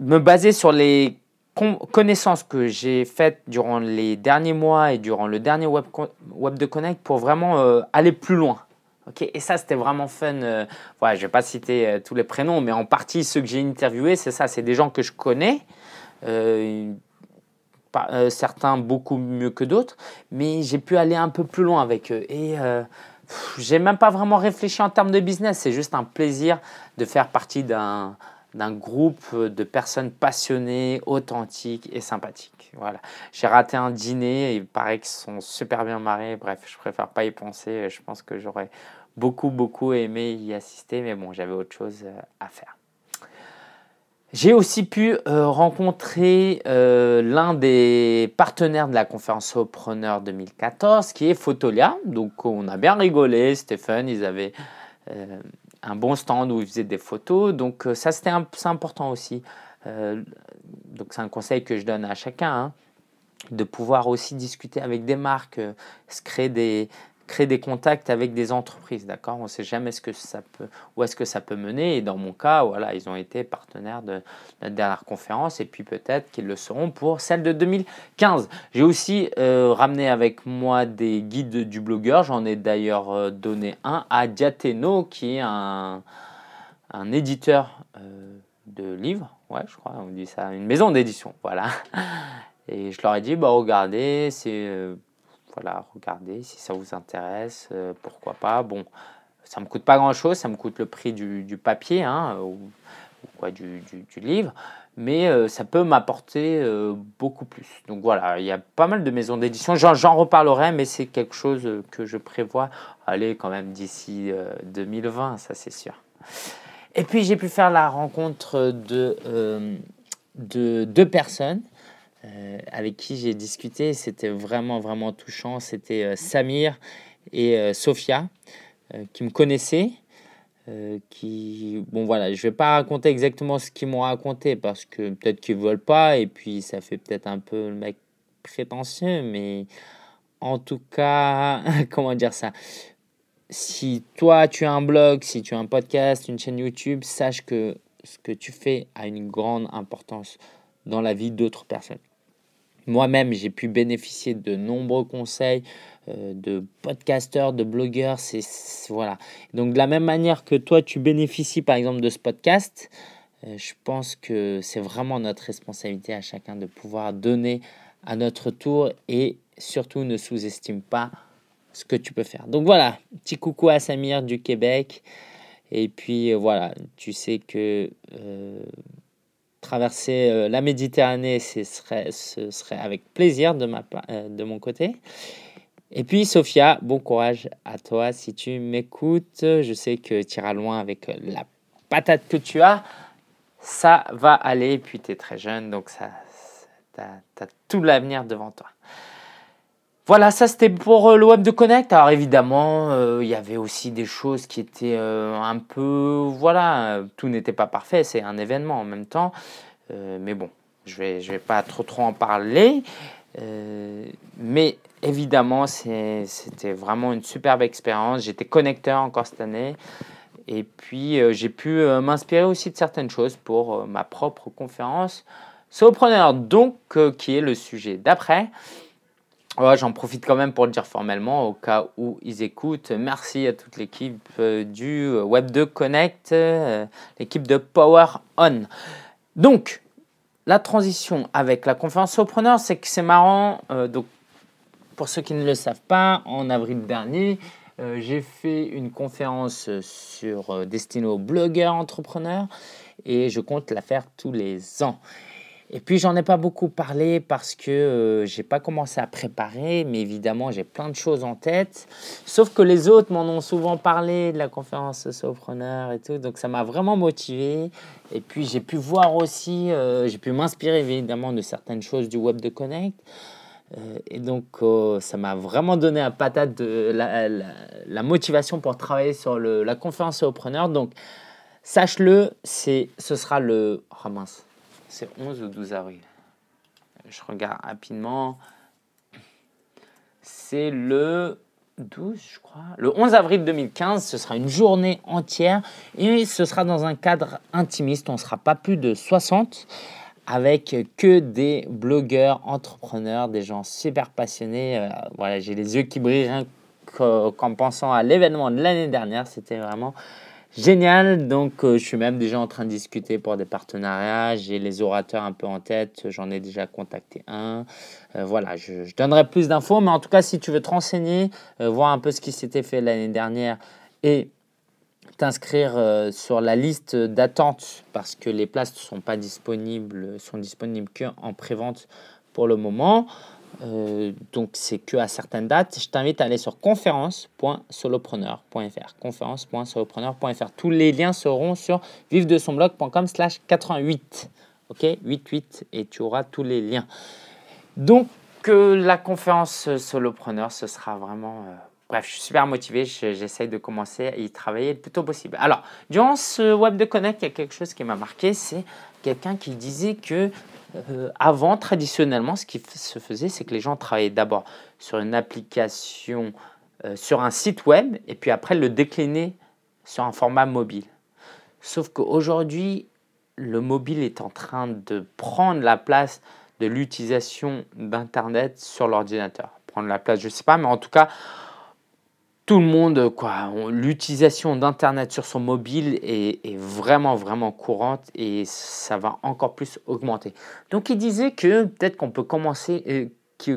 me baser sur les connaissances que j'ai faites durant les derniers mois et durant le dernier web, web de Connect pour vraiment aller plus loin. ok et ça, c'était vraiment fun. voilà, je ne vais pas citer tous les prénoms, mais en partie, ceux que j'ai interviewés, c'est ça, c'est des gens que je connais, euh, euh, certains beaucoup mieux que d'autres, mais j'ai pu aller un peu plus loin avec eux. Et euh, j'ai même pas vraiment réfléchi en termes de business, c'est juste un plaisir de faire partie d'un d'un groupe de personnes passionnées, authentiques et sympathiques. Voilà. J'ai raté un dîner, il paraît qu'ils sont super bien marrés. Bref, je préfère pas y penser. Je pense que j'aurais beaucoup, beaucoup aimé y assister, mais bon, j'avais autre chose à faire. J'ai aussi pu euh, rencontrer euh, l'un des partenaires de la conférence Sopreneur 2014, qui est Photolia. Donc on a bien rigolé, Stéphane, ils avaient euh, un bon stand où ils faisaient des photos. Donc ça c'était important aussi. donc c'est un conseil que je donne à chacun, hein, de pouvoir aussi discuter avec des marques, se créer des, créer des contacts avec des entreprises, d'accord? On ne sait jamais ce que ça peut, où est-ce que ça peut mener. Et dans mon cas, voilà, ils ont été partenaires de la dernière conférence et puis peut-être qu'ils le seront pour celle de 2015. J'ai aussi euh, ramené avec moi des guides du blogueur. J'en ai d'ailleurs euh, donné un à Diateno, qui est un, un éditeur euh, de livres. Ouais, je crois, on dit ça, une maison d'édition, voilà. Et je leur ai dit, bah regardez, c'est voilà, regardez si ça vous intéresse, euh, pourquoi pas. Bon, ça me coûte pas grand chose, ça me coûte le prix du, papier hein, ou, du, livre, mais euh, ça peut m'apporter euh, beaucoup plus. Donc voilà, il y a pas mal de maisons d'édition. J'en reparlerai, mais c'est quelque chose que je prévois aller quand même d'ici 2020, ça c'est sûr. Et puis j'ai pu faire la rencontre de, de deux personnes euh, avec qui j'ai discuté. C'était vraiment, vraiment touchant. C'était euh, Samir et euh, Sofia qui me connaissaient. qui bon voilà je vais pas raconter exactement ce qu'ils m'ont raconté parce que peut-être qu'ils veulent pas et puis ça fait peut-être un peu le mec prétentieux mais en tout cas comment dire ça? Si toi tu as un blog si tu as un podcast une chaîne YouTube sache que ce que tu fais a une grande importance dans la vie d'autres personnes moi-même, j'ai pu bénéficier de nombreux conseils euh, de podcasteurs, de blogueurs. C'est voilà. Donc de la même manière que toi, tu bénéficies par exemple de ce podcast, euh, je pense que c'est vraiment notre responsabilité à chacun de pouvoir donner à notre tour et surtout ne sous-estime pas ce que tu peux faire. Donc voilà, petit coucou à Samir du Québec. Et puis euh, voilà, tu sais que traverser euh, la Méditerranée, ce serait, ce serait avec plaisir de, ma, euh, de mon côté. Et puis, Sophia, bon courage à toi si tu m'écoutes. Je sais que tu iras loin avec la patate que tu as. Ça va aller. Et puis, tu es très jeune, donc tu as, tout l'avenir devant toi. Voilà, ça c'était pour euh, le Web de Connect. Alors évidemment, il y avait aussi des choses qui étaient un peu... Voilà, tout n'était pas parfait, c'est un événement en même temps. mais bon, je ne vais, vais pas trop trop en parler. mais évidemment, c'était vraiment une superbe expérience. J'étais connecteur encore cette année. Et puis, euh, j'ai pu euh, m'inspirer aussi de certaines choses pour euh, ma propre conférence Solopreneur, donc, qui est le sujet d'après. J'en profite quand même pour le dire formellement au cas où ils écoutent. Merci à toute l'équipe du Web2 Connect, l'équipe de Power On. Donc, la transition avec la conférence Solopreneur, c'est que c'est marrant. donc, pour ceux qui ne le savent pas, en avril dernier, euh, j'ai fait une conférence sur euh, destinée aux blogueurs entrepreneurs et je compte la faire tous les ans. Et puis j'en ai pas beaucoup parlé parce que euh, j'ai pas commencé à préparer, mais évidemment j'ai plein de choses en tête. Sauf que les autres m'en ont souvent parlé de la conférence Solopreneur et tout, donc ça m'a vraiment motivé. Et puis j'ai pu voir aussi, j'ai pu m'inspirer évidemment de certaines choses du Web de Connect. Euh, et donc, euh, ça m'a vraiment donné un patate de la, motivation pour travailler sur la conférence preneurs. Donc, sache-le, ce sera le. Oh mince, c'est 11 ou 12 avril. Je regarde rapidement. C'est le 12, je crois. Le 11 avril 2015, ce sera une journée entière et ce sera dans un cadre intimiste. On ne sera pas plus de 60 avec que des blogueurs, entrepreneurs, des gens super passionnés. Euh, voilà, j'ai les yeux qui brillent qu'en pensant à l'événement de l'année dernière. C'était vraiment génial. Donc, euh, je suis même déjà en train de discuter pour des partenariats. J'ai les orateurs un peu en tête. J'en ai déjà contacté un. Euh, voilà, je, donnerai plus d'infos. Mais en tout cas, si tu veux te renseigner, voir un peu ce qui s'était fait l'année dernière et t'inscrire euh, sur la liste d'attente parce que les places ne sont pas disponibles, sont disponibles qu'en pré-vente pour le moment. Euh, donc c'est que à certaines dates. Je t'invite à aller sur conférence.solopreneur.fr. Conférence.solopreneur.fr. Tous les liens seront sur vive-de-son-blog.com slash 88. Ok? 88 et tu auras tous les liens. Donc euh, la conférence solopreneur, ce sera vraiment Bref, je suis super motivé, j'essaye de commencer à y travailler le plus tôt possible. Alors, durant ce Web de Connect, il y a quelque chose qui m'a marqué, c'est quelqu'un qui disait que euh, avant, traditionnellement, ce qui se faisait, c'est que les gens travaillaient d'abord sur une application, euh, sur un site web, et puis après le décliner sur un format mobile. Sauf qu'aujourd'hui, le mobile est en train de prendre la place de l'utilisation d'Internet sur l'ordinateur. Prendre la place, je ne sais pas, mais en tout cas, tout le monde, quoi, l'utilisation d'Internet sur son mobile est, vraiment, vraiment courante et ça va encore plus augmenter. Donc, il disait que peut-être qu'on peut commencer, euh,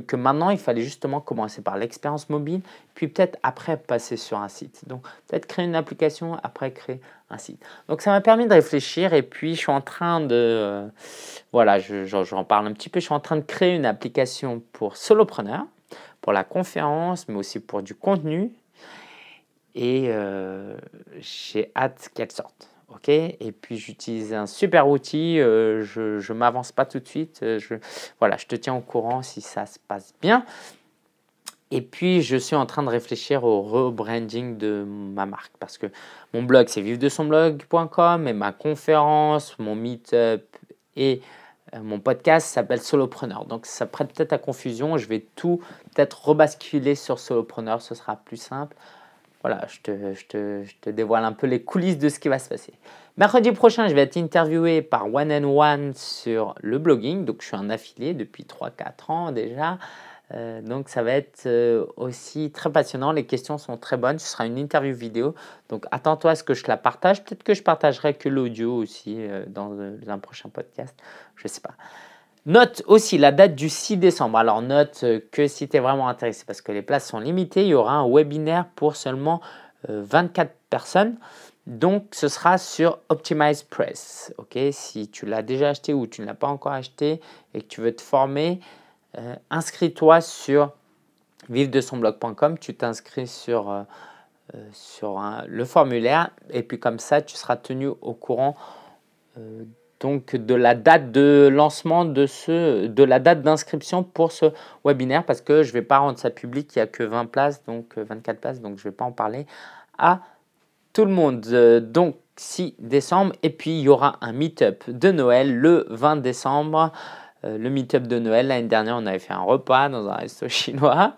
que, maintenant, il fallait justement commencer par l'expérience mobile, puis peut-être après passer sur un site. Donc, peut-être créer une application, après créer un site. Donc, ça m'a permis de réfléchir et puis je suis en train de, euh, voilà, j'en parle un petit peu, je suis en train de créer une application pour solopreneurs, pour la conférence, mais aussi pour du contenu et euh, j'ai hâte qu'elle sorte. et puis j'utilise un super outil, euh, je ne m'avance pas tout de suite, euh, je, voilà, je te tiens au courant si ça se passe bien. Et puis je suis en train de réfléchir au rebranding de ma marque parce que mon blog c'est vivre son blog.com et ma conférence, mon meetup et mon podcast s'appelle Solopreneur. Donc ça prête peut-être à confusion, je vais tout peut-être rebasculer sur Solopreneur, ce sera plus simple voilà, je te, dévoile un peu les coulisses de ce qui va se passer. Mercredi prochain, je vais être interviewé par One and One sur le blogging. Donc, je suis un affilié depuis 3-4 ans déjà. Euh, donc, ça va être euh, aussi très passionnant. Les questions sont très bonnes. Ce sera une interview vidéo. Donc, attends-toi à ce que je la partage. Peut-être que je partagerai que l'audio aussi euh, dans un prochain podcast. Je ne sais pas. Note aussi la date du 6 décembre. Alors note euh, que si tu es vraiment intéressé, parce que les places sont limitées, il y aura un webinaire pour seulement 24 euh, personnes. Donc ce sera sur Optimize Press. si tu l'as déjà acheté ou tu ne l'as pas encore acheté et que tu veux te former, euh, inscris-toi sur vive de son blog.com. Tu t'inscris sur, sur le formulaire et puis comme ça tu seras tenu au courant donc de la date de lancement de ce, de la date d'inscription pour ce webinaire parce que je ne vais pas rendre ça public, il n'y a que 20 places, donc 24 euh, places, donc je ne vais pas en parler à tout le monde. Euh, donc 6 décembre et puis il y aura un meet-up de Noël le 20 décembre Euh, le meet-up de Noël, l'année dernière, on avait fait un repas dans un resto chinois.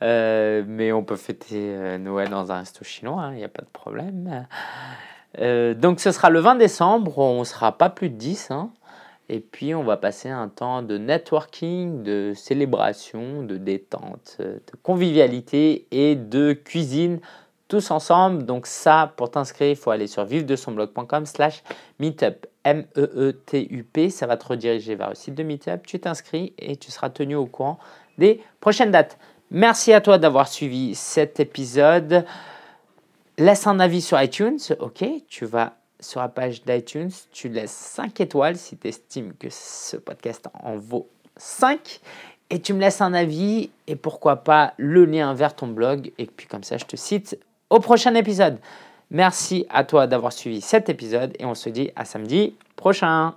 Mais on peut fêter Noël dans un resto chinois, il n'y a pas de problème. Euh, donc ce sera le 20 décembre, on ne sera pas plus de 10. hein. Et puis on va passer un temps de networking, de célébration, de détente, euh, de convivialité et de cuisine tous ensemble. Donc ça, pour t'inscrire, il faut aller sur vivre de son blog.com slash meetup. M-E-E-T-U-P. Ça va te rediriger vers le site de Meetup. Tu t'inscris et tu seras tenu au courant des prochaines dates. Merci à toi d'avoir suivi cet épisode. Laisse un avis sur iTunes, ok Tu vas sur la page d'iTunes, tu laisses 5 étoiles si tu estimes que ce podcast en vaut 5. Et tu me laisses un avis et pourquoi pas le lien vers ton blog. Et puis comme ça, je te cite au prochain épisode. Merci à toi d'avoir suivi cet épisode et on se dit à samedi prochain.